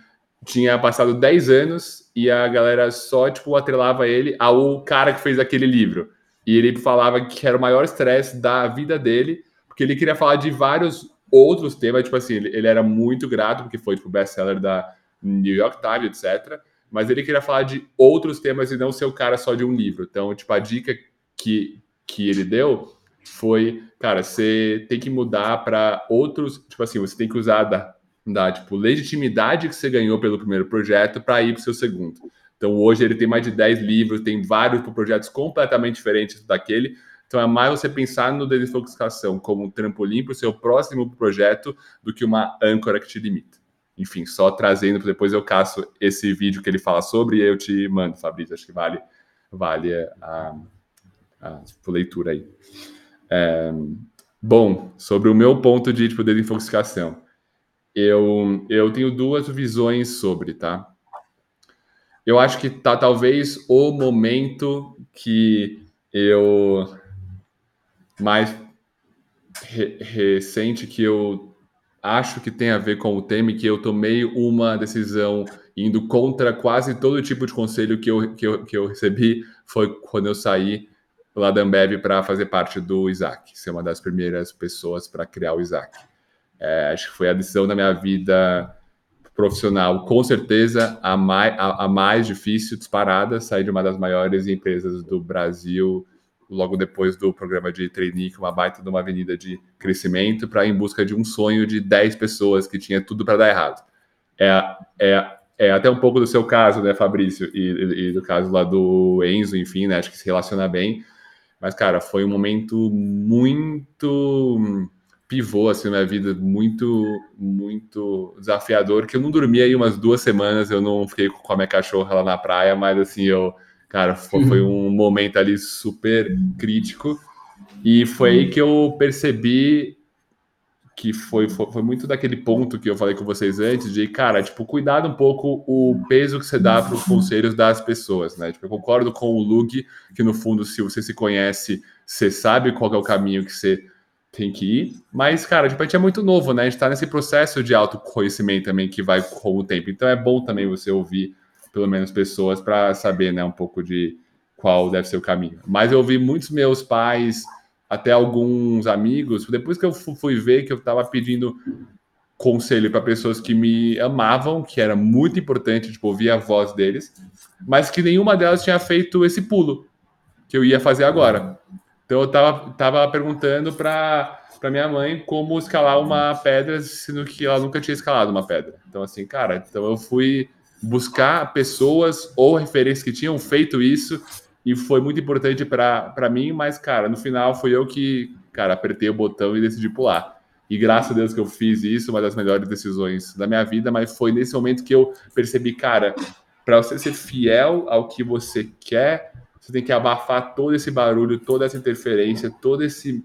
tinha passado 10 anos e a galera só tipo atrelava ele ao cara que fez aquele livro. E ele falava que era o maior estresse da vida dele, porque ele queria falar de vários outros temas, tipo assim, ele, ele era muito grato porque foi tipo best-seller da New York Times, etc. Mas ele queria falar de outros temas e não ser o cara só de um livro. Então, tipo, a dica que, que ele deu foi, cara, você tem que mudar para outros, tipo assim, você tem que usar da, da tipo, legitimidade que você ganhou pelo primeiro projeto para ir para o seu segundo. Então hoje ele tem mais de 10 livros, tem vários projetos completamente diferentes daquele. Então é mais você pensar no desinfoxicação como um trampolim para o seu próximo projeto do que uma âncora que te limita. Enfim, só trazendo, depois eu caço esse vídeo que ele fala sobre e eu te mando, Fabrício. Acho que vale, vale a, a tipo, leitura aí. É, bom, sobre o meu ponto de tipo, desinfoxicação, eu, eu tenho duas visões sobre, tá? Eu acho que tá talvez o momento que eu mais re, recente que eu acho que tem a ver com o tema e que eu tomei uma decisão indo contra quase todo tipo de conselho que eu, que eu, que eu recebi foi quando eu saí lá da Ambev para fazer parte do Isaac, ser uma das primeiras pessoas para criar o Isaac. É, acho que foi a decisão da minha vida profissional, com certeza a mais, a, a mais difícil, disparada, sair de uma das maiores empresas do Brasil logo depois do programa de trainee, que é uma baita de uma avenida de crescimento, para em busca de um sonho de 10 pessoas que tinha tudo para dar errado. É, é, é até um pouco do seu caso, né, Fabrício, e, e do caso lá do Enzo, enfim, né, acho que se relaciona bem, mas, cara, foi um momento muito pivô, assim, na minha vida, muito, muito desafiador, que eu não dormia aí umas duas semanas, eu não fiquei com a minha cachorra lá na praia, mas, assim, eu, cara, foi, foi um momento ali super crítico, e foi aí que eu percebi que foi, foi, foi, muito daquele ponto que eu falei com vocês antes, de, cara, tipo, cuidado um pouco o peso que você dá para os conselhos das pessoas, né? Tipo, eu concordo com o Luke, que no fundo, se você se conhece, você sabe qual é o caminho que você tem que ir, mas, cara, tipo, a gente é muito novo, né? A gente tá nesse processo de autoconhecimento também que vai com o tempo, então é bom também você ouvir, pelo menos, pessoas para saber, né, um pouco de qual deve ser o caminho. Mas eu ouvi muitos meus pais até alguns amigos, depois que eu fui ver que eu estava pedindo conselho para pessoas que me amavam, que era muito importante, tipo, ouvir a voz deles, mas que nenhuma delas tinha feito esse pulo que eu ia fazer agora. Então eu estava tava perguntando para para minha mãe como escalar uma pedra, sendo que ela nunca tinha escalado uma pedra. Então assim, cara, então eu fui buscar pessoas ou referências que tinham feito isso e foi muito importante para mim, mas, cara, no final foi eu que, cara, apertei o botão e decidi pular. E graças a Deus que eu fiz isso, uma das melhores decisões da minha vida, mas foi nesse momento que eu percebi, cara, para você ser fiel ao que você quer, você tem que abafar todo esse barulho, toda essa interferência, todo esse,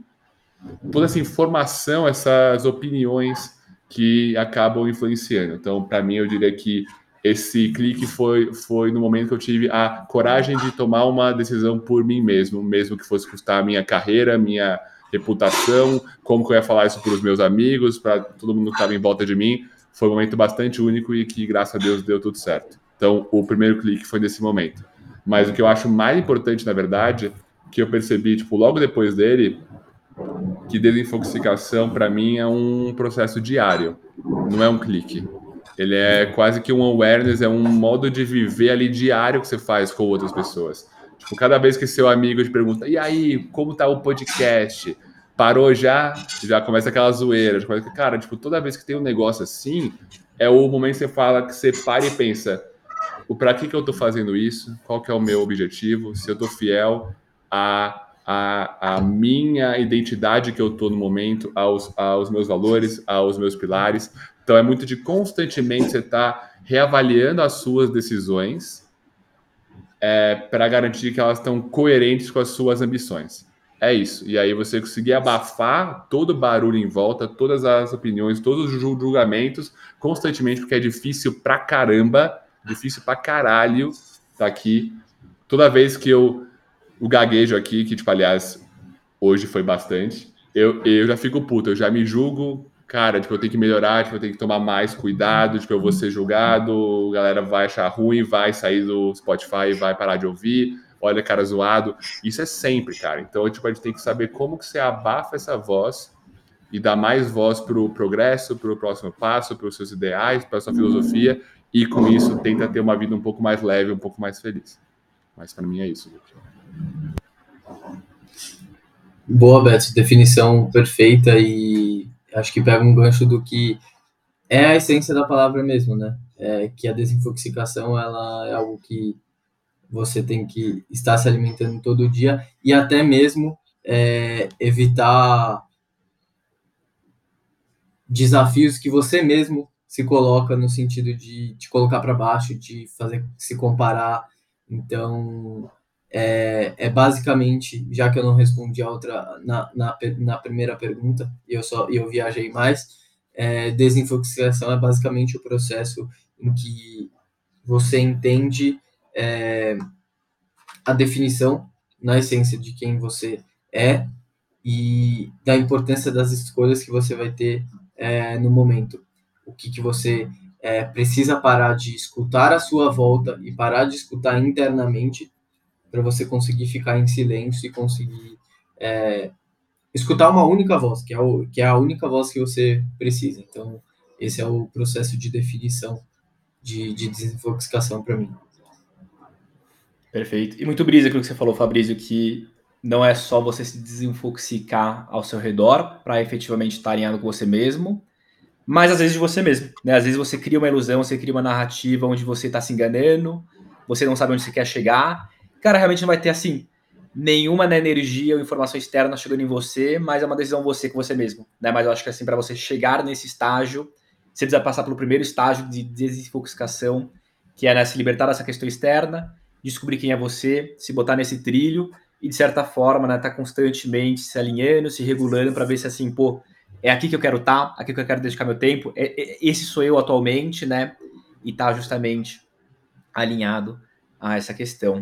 toda essa informação, essas opiniões que acabam influenciando. Então, para mim, eu diria que esse clique foi, foi no momento que eu tive a coragem de tomar uma decisão por mim mesmo, mesmo que fosse custar a minha carreira, minha reputação, como que eu ia falar isso para os meus amigos, para todo mundo que estava em volta de mim. Foi um momento bastante único e que, graças a Deus, deu tudo certo. Então, o primeiro clique foi nesse momento. Mas o que eu acho mais importante, na verdade, que eu percebi, tipo, logo depois dele, que desinfoxicação, para mim, é um processo diário, não é um clique. Ele é quase que um awareness, é um modo de viver ali diário que você faz com outras pessoas. Tipo, cada vez que seu amigo te pergunta, e aí, como tá o podcast? Parou já? Já começa aquela zoeira. Já começa, cara, tipo, toda vez que tem um negócio assim, é o momento que você fala, que você para e pensa, o para que que eu tô fazendo isso? Qual que é o meu objetivo? Se eu tô fiel a minha identidade que eu tô no momento, aos, aos meus valores, aos meus pilares, então é muito de constantemente você estar tá reavaliando as suas decisões é, para garantir que elas estão coerentes com as suas ambições. É isso. E aí você conseguir abafar todo o barulho em volta, todas as opiniões, todos os julgamentos constantemente, porque é difícil pra caramba, difícil pra caralho tá aqui. Toda vez que eu o gaguejo aqui, que tipo, aliás, hoje foi bastante. Eu, eu já fico puto, eu já me julgo, cara, tipo, eu tenho que melhorar, tipo, eu tenho que tomar mais cuidado, tipo, eu vou ser julgado, a galera vai achar ruim, vai sair do Spotify, vai parar de ouvir, olha, cara zoado. Isso é sempre, cara. Então, tipo, a gente tem que saber como que você abafa essa voz e dá mais voz para o progresso, para o próximo passo, para os seus ideais, para sua filosofia, e com isso tenta ter uma vida um pouco mais leve, um pouco mais feliz. Mas para mim é isso. Boa, Beto, definição perfeita e acho que pega um gancho do que é a essência da palavra mesmo, né? É que a desintoxicação ela é algo que você tem que estar se alimentando todo dia e até mesmo é, evitar desafios que você mesmo se coloca no sentido de te colocar para baixo, de fazer se comparar. Então, é, é, basicamente, já que eu não respondi a outra na, na, na primeira pergunta, e eu só eu viajei mais, é, desinfoxicação é basicamente o processo em que você entende é, a definição na essência de quem você é e da importância das escolhas que você vai ter é, no momento. O que, que você é, precisa parar de escutar à sua volta e parar de escutar internamente para você conseguir ficar em silêncio e conseguir é, escutar uma única voz, que é, o, que é a única voz que você precisa. Então, esse é o processo de definição de, de para mim. Perfeito. E muito brisa aquilo que você falou, Fabrício, que não é só você se desinfoxicar ao seu redor para efetivamente estar alinhado com você mesmo, mas às vezes de você mesmo. Né? Às vezes você cria uma ilusão, você cria uma narrativa onde você está se enganando, você não sabe onde você quer chegar, cara, realmente não vai ter assim nenhuma né, energia ou informação externa chegando em você, mas é uma decisão você com você mesmo, né? Mas eu acho que assim para você chegar nesse estágio, você precisa passar pelo primeiro estágio de desinfoxicação, que é né, se libertar dessa questão externa, descobrir quem é você, se botar nesse trilho e de certa forma, né, tá constantemente se alinhando, se regulando para ver se assim, pô, é aqui que eu quero estar, tá, aqui que eu quero dedicar meu tempo, é, é, esse sou eu atualmente, né? E tá justamente alinhado a essa questão.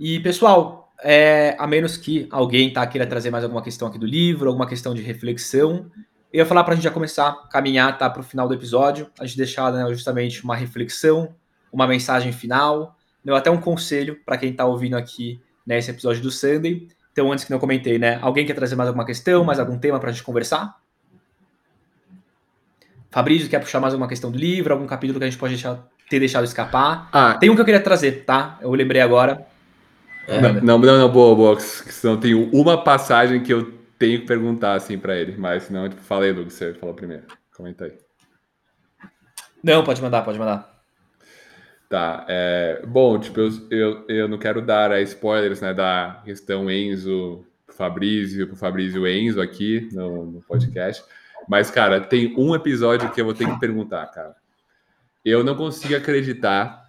E, pessoal, é, a menos que alguém tá, queira trazer mais alguma questão aqui do livro, alguma questão de reflexão, eu ia falar para a gente já começar a caminhar tá, para o final do episódio, a gente deixar né, justamente uma reflexão, uma mensagem final, né, até um conselho para quem está ouvindo aqui nesse né, episódio do Sunday. Então, antes que não comentei, né? Alguém quer trazer mais alguma questão, mais algum tema para a gente conversar? Fabrício, quer puxar mais alguma questão do livro, algum capítulo que a gente pode deixar, ter deixado escapar? Ah, Tem um que eu queria trazer, tá? Eu lembrei agora. É. Não, não, não, não, boa, boa. Senão tem uma passagem que eu tenho que perguntar assim para ele, mas senão, tipo, falei, Lucas, você falou primeiro. Comenta aí. Não, pode mandar, pode mandar. Tá, é, bom, tipo, eu, eu, eu não quero dar é, spoilers, né, da questão Enzo, Fabrício, pro Fabrício Enzo aqui no, no podcast, mas, cara, tem um episódio que eu vou ter que perguntar, cara. Eu não consigo acreditar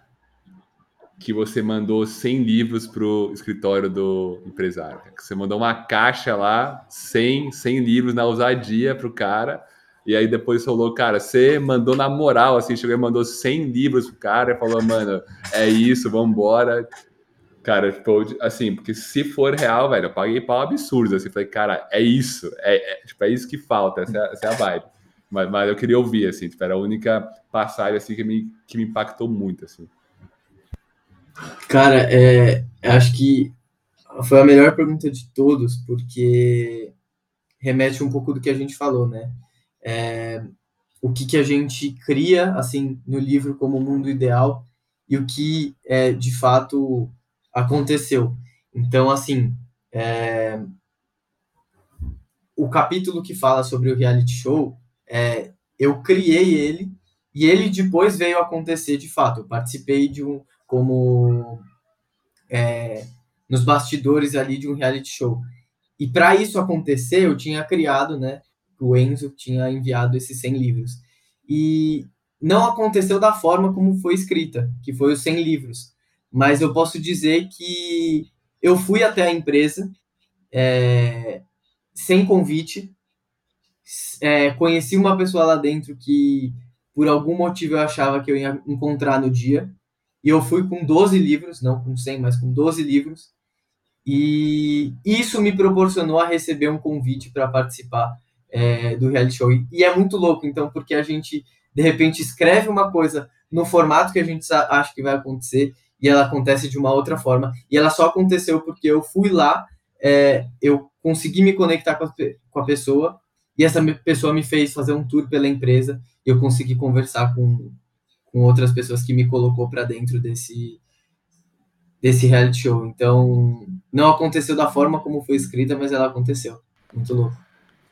que você mandou 100 livros pro escritório do empresário. Você mandou uma caixa lá, 100, 100 livros na ousadia pro cara. E aí depois falou, cara, você mandou na moral, assim, chegou e mandou 100 livros pro cara e falou, mano, é isso, vamos embora. Cara, tipo, assim, porque se for real, velho, eu paguei pau absurdo, assim, falei, cara, é isso, é, é tipo, é isso que falta, essa, é, essa é a vibe. Mas, mas eu queria ouvir, assim, tipo, era a única passagem, assim, que me, que me impactou muito, assim. Cara, é, acho que foi a melhor pergunta de todos, porque remete um pouco do que a gente falou, né? É, o que, que a gente cria, assim, no livro como mundo ideal e o que, é, de fato, aconteceu. Então, assim, é, o capítulo que fala sobre o reality show, é, eu criei ele e ele depois veio acontecer de fato. Eu participei de um como é, nos bastidores ali de um reality show. E para isso acontecer, eu tinha criado, né? O Enzo tinha enviado esses 100 livros. E não aconteceu da forma como foi escrita, que foi os 100 livros. Mas eu posso dizer que eu fui até a empresa é, sem convite, é, conheci uma pessoa lá dentro que por algum motivo eu achava que eu ia encontrar no dia. E eu fui com 12 livros, não com 100, mas com 12 livros. E isso me proporcionou a receber um convite para participar é, do reality show. E é muito louco, então, porque a gente, de repente, escreve uma coisa no formato que a gente acha que vai acontecer e ela acontece de uma outra forma. E ela só aconteceu porque eu fui lá, é, eu consegui me conectar com a, com a pessoa e essa pessoa me fez fazer um tour pela empresa e eu consegui conversar com, com outras pessoas que me colocou para dentro desse desse reality show. Então, não aconteceu da forma como foi escrita, mas ela aconteceu. Muito louco.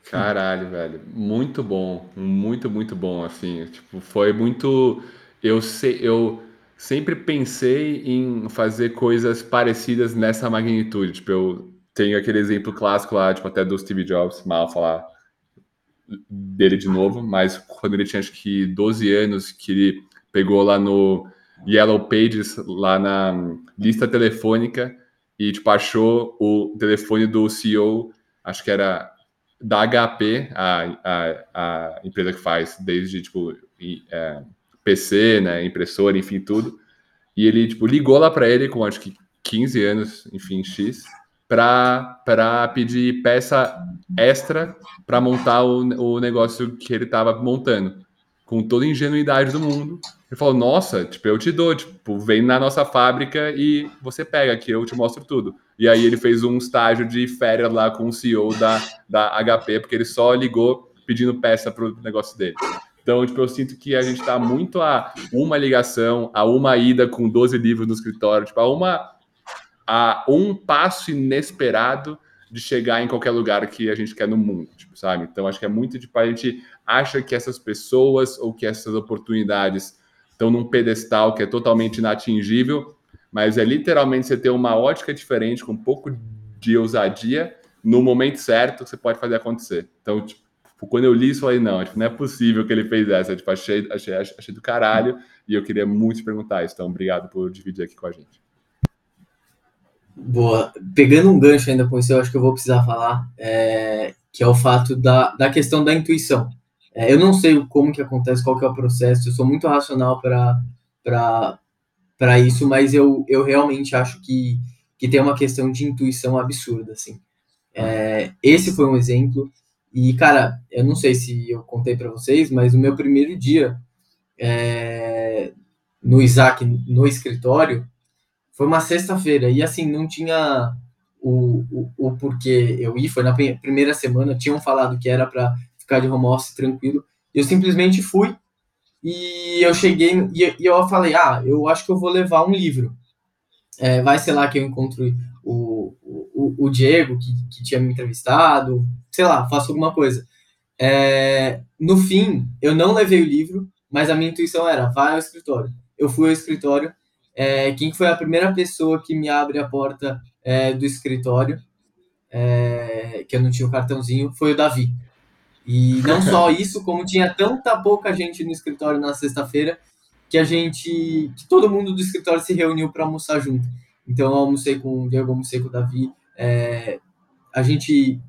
Caralho, velho. Muito bom. Muito, muito bom, assim. Tipo, foi muito. Eu sei, eu sempre pensei em fazer coisas parecidas nessa magnitude. Tipo, eu tenho aquele exemplo clássico lá, tipo, até do Steve Jobs, mal falar dele de novo, mas quando ele tinha acho que 12 anos, que ele pegou lá no Yellow Pages, lá na lista telefônica, e tipo, achou o telefone do CEO, acho que era da HP, a, a, a empresa que faz desde tipo é, PC, né, impressora, enfim, tudo. E ele tipo ligou lá para ele com acho que 15 anos, enfim, X, para pedir peça extra para montar o, o negócio que ele estava montando, com toda a ingenuidade do mundo. Ele falou: Nossa, tipo, eu te dou, tipo, vem na nossa fábrica e você pega aqui, eu te mostro tudo. E aí ele fez um estágio de férias lá com o CEO da, da HP, porque ele só ligou pedindo peça para o negócio dele. Então, tipo, eu sinto que a gente está muito a uma ligação, a uma ida com 12 livros no escritório, tipo, a uma a um passo inesperado de chegar em qualquer lugar que a gente quer no mundo, tipo, sabe? Então acho que é muito tipo a gente acha que essas pessoas ou que essas oportunidades estão num pedestal que é totalmente inatingível, mas é literalmente você ter uma ótica diferente com um pouco de ousadia no momento certo você pode fazer acontecer. Então, tipo, quando eu li isso, eu falei, não, tipo, não é possível que ele fez essa. Tipo, achei, achei, achei do caralho e eu queria muito te perguntar isso. Então, obrigado por dividir aqui com a gente. Boa. Pegando um gancho ainda com isso, eu acho que eu vou precisar falar, é, que é o fato da, da questão da intuição. É, eu não sei como que acontece, qual que é o processo, eu sou muito racional para isso, mas eu, eu realmente acho que, que tem uma questão de intuição absurda, assim. É, esse foi um exemplo, e, cara, eu não sei se eu contei para vocês, mas o meu primeiro dia é, no Isaac, no escritório, foi uma sexta-feira e assim, não tinha o, o, o porquê eu ir, foi na primeira semana, tinham falado que era para ficar de home office tranquilo. Eu simplesmente fui e eu cheguei e, e, eu falei, ah, eu acho que eu vou levar um livro. É, vai ser lá que eu encontro o, o, o Diego, que, que tinha me entrevistado, sei lá, faço alguma coisa. É, no fim, eu não levei o livro, mas a minha intuição era, vai ao escritório. Eu fui ao escritório é, quem foi a primeira pessoa que me abre a porta é, do escritório, é, que eu não tinha o cartãozinho, foi o Davi. E não só isso, como tinha tanta pouca gente no escritório na sexta-feira, que a gente, que todo mundo do escritório se reuniu para almoçar junto. Então eu almocei com o Diego, almocei com o Davi. É, a gente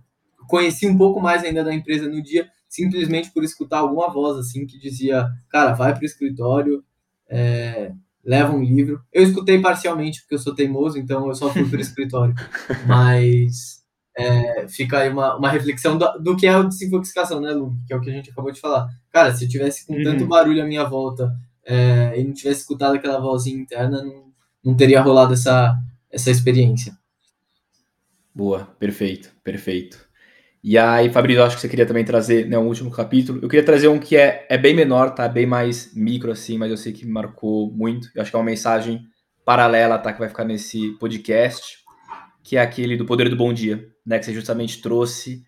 conhecia um pouco mais ainda da empresa no dia, simplesmente por escutar alguma voz assim que dizia, cara, vai para o escritório, é, leva um livro. Eu escutei parcialmente, porque eu sou teimoso, então eu só fui para o escritório. Mas é, fica aí uma, uma reflexão do, do, que é o desintoxicação, né, Lu? Que é o que a gente acabou de falar. Cara, se eu tivesse com uhum. tanto barulho à minha volta é, e não tivesse escutado aquela vozinha interna, não, não teria rolado essa, essa experiência. Boa, perfeito, perfeito. E aí, Fabrício, acho que você queria também trazer né, um último capítulo. Eu queria trazer um que é, é bem menor, tá? Bem mais micro, assim, mas eu sei que me marcou muito. Eu acho que é uma mensagem paralela, tá? Que vai ficar nesse podcast, que é aquele do poder do bom dia, né? Que você justamente trouxe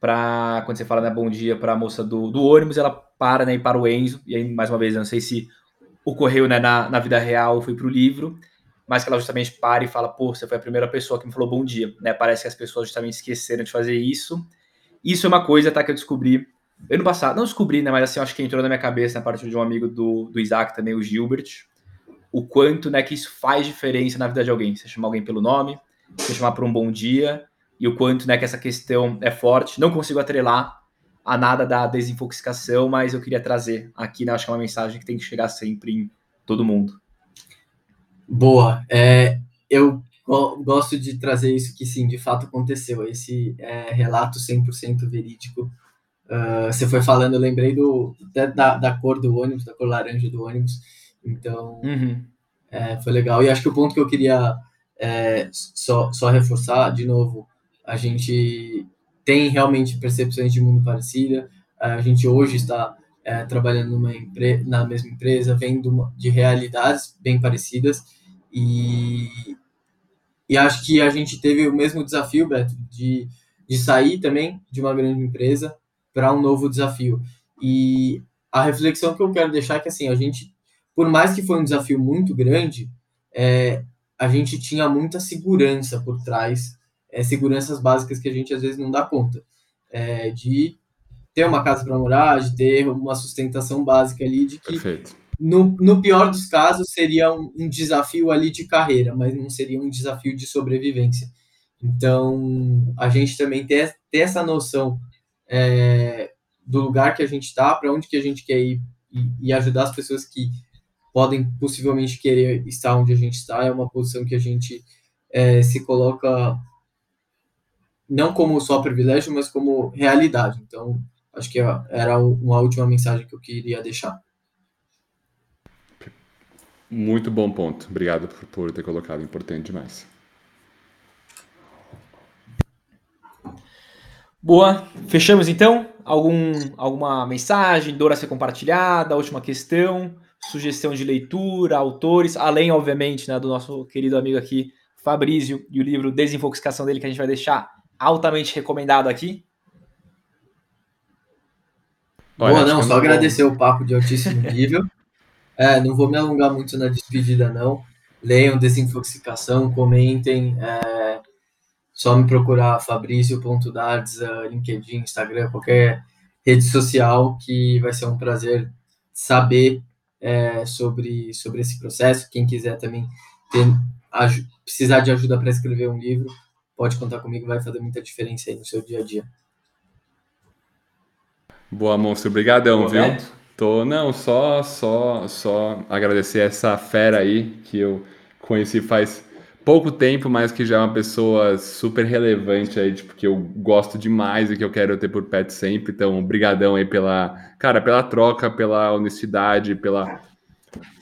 para quando você fala né, bom dia para a moça do, do ônibus, ela para, né? E para o Enzo. E aí, mais uma vez, eu não sei se ocorreu né, na, na vida real ou foi para o livro, mas que ela justamente para e fala, pô, você foi a primeira pessoa que me falou bom dia, né? Parece que as pessoas justamente esqueceram de fazer isso isso é uma coisa, tá, que eu descobri ano passado. Não descobri, né, mas assim, acho que entrou na minha cabeça, a partir de um amigo do, do Isaac também, o Gilbert, o quanto, né, que isso faz diferença na vida de alguém. Você chamar alguém pelo nome, você chamar por um bom dia, e o quanto, né, que essa questão é forte. Não consigo atrelar a nada da desinfoxicação, mas eu queria trazer aqui, né, acho que é uma mensagem que tem que chegar sempre em todo mundo. Boa. É, eu go- gosto de trazer isso que sim, de fato aconteceu. Esse é, relato 100% verídico. Ah, você foi falando, eu lembrei do, até da, da cor do ônibus, da cor laranja do ônibus. Então, Uhum. é, foi legal. E acho que o ponto que eu queria é, só, só reforçar, de novo, a gente tem realmente percepções de mundo parecida. A gente hoje está é, trabalhando numa na mesma empresa, vendo uma- de realidades bem parecidas. E, e acho que a gente teve o mesmo desafio, Beto, de, de sair também de uma grande empresa para um novo desafio. E a reflexão que eu quero deixar é que, assim, a gente, por mais que foi um desafio muito grande, é, a gente tinha muita segurança por trás, é, seguranças básicas que a gente às vezes não dá conta, é, de ter uma casa para morar, de ter uma sustentação básica ali, de que Perfeito. No, no pior dos casos seria um, um desafio ali de carreira, mas não seria um desafio de sobrevivência. Então, a gente também ter, essa noção é, do lugar que a gente está, para onde que a gente quer ir e, e ajudar as pessoas que podem possivelmente querer estar onde a gente está, é uma posição que a gente é, se coloca não como só privilégio, mas como realidade. Então, acho que era uma última mensagem que eu queria deixar. Muito bom ponto. Obrigado por, por ter colocado. Importante demais. Boa. Fechamos então? Algum, alguma mensagem, dor a ser compartilhada, última questão, sugestão de leitura, autores, além, obviamente, né, do nosso querido amigo aqui, Fabrício, e o livro Desinfoxicação dele, que a gente vai deixar altamente recomendado aqui. Olha, Boa, não, só agradecer bom. o papo de altíssimo nível. É, não vou me alongar muito na despedida, não. Leiam Desinfoxicação, comentem. É, só me procurar Fabrício.dardes, LinkedIn, Instagram, qualquer rede social, que vai ser um prazer saber é, sobre, sobre esse processo. Quem quiser também ter, precisar de ajuda para escrever um livro, pode contar comigo, vai fazer muita diferença aí no seu dia a dia. Boa, monstro. Obrigadão, viu? Tô, não, só, só, só agradecer essa fera aí que eu conheci faz pouco tempo, mas que já é uma pessoa super relevante aí, tipo, que eu gosto demais e que eu quero ter por perto sempre. Então, brigadão aí pela, cara, pela troca, pela honestidade, pela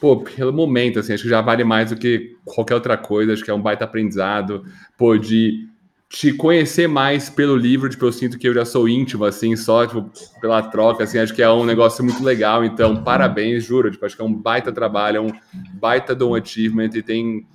pô, pelo momento, assim, acho que já vale mais do que qualquer outra coisa, acho que é um baita aprendizado, pô, de te conhecer mais pelo livro, tipo, eu sinto que eu já sou íntimo, assim, só, tipo, pela troca, assim, acho que é um negócio muito legal, então, parabéns, juro, tipo, acho que é um baita trabalho, é um baita do achievement e tem,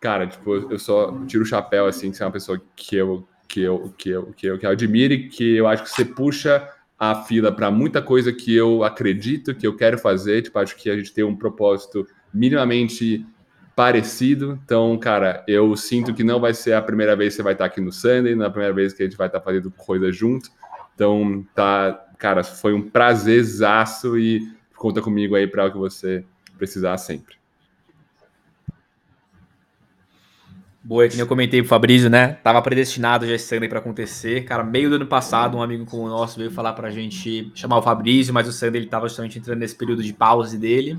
cara, tipo, eu só tiro o chapéu, assim, que você é uma pessoa que eu, que eu, que eu, que eu, que eu admiro e que eu acho que você puxa a fila para muita coisa que eu acredito, que eu quero fazer, tipo, acho que a gente tem um propósito minimamente parecido. Então, cara, eu sinto que não vai ser a primeira vez que você vai estar aqui no Sunday, não é a primeira vez que a gente vai estar fazendo coisa junto. Então, tá, cara, foi um prazerzaço e conta comigo aí para o que você precisar sempre. Boa, que nem eu comentei pro Fabrício, né? Tava predestinado já esse Sunday para acontecer. Cara, meio do ano passado, um amigo como o nosso veio falar pra gente chamar o Fabrício, mas o Sunday ele tava justamente entrando nesse período de pause dele.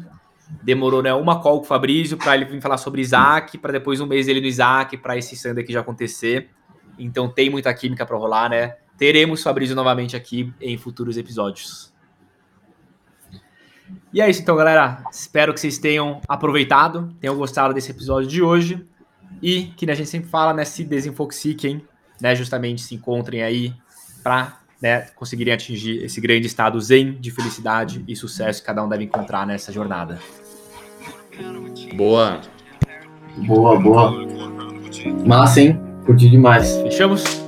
Demorou, né, uma call com o Fabrício para ele vir falar sobre Isaac, para depois um mês ele no Isaac, para esse Sunday aqui já acontecer. Então tem muita química para rolar, né? Teremos Fabrício novamente aqui em futuros episódios. E é isso então, galera. Espero que vocês tenham aproveitado, tenham gostado desse episódio de hoje. E que né, a gente sempre fala, né? Se desinfoxiquem, né? Justamente se encontrem aí para né, conseguirem atingir esse grande estado zen de felicidade e sucesso que cada um deve encontrar nessa jornada. Boa. Boa, boa. Massa, hein? Curti demais. Fechamos?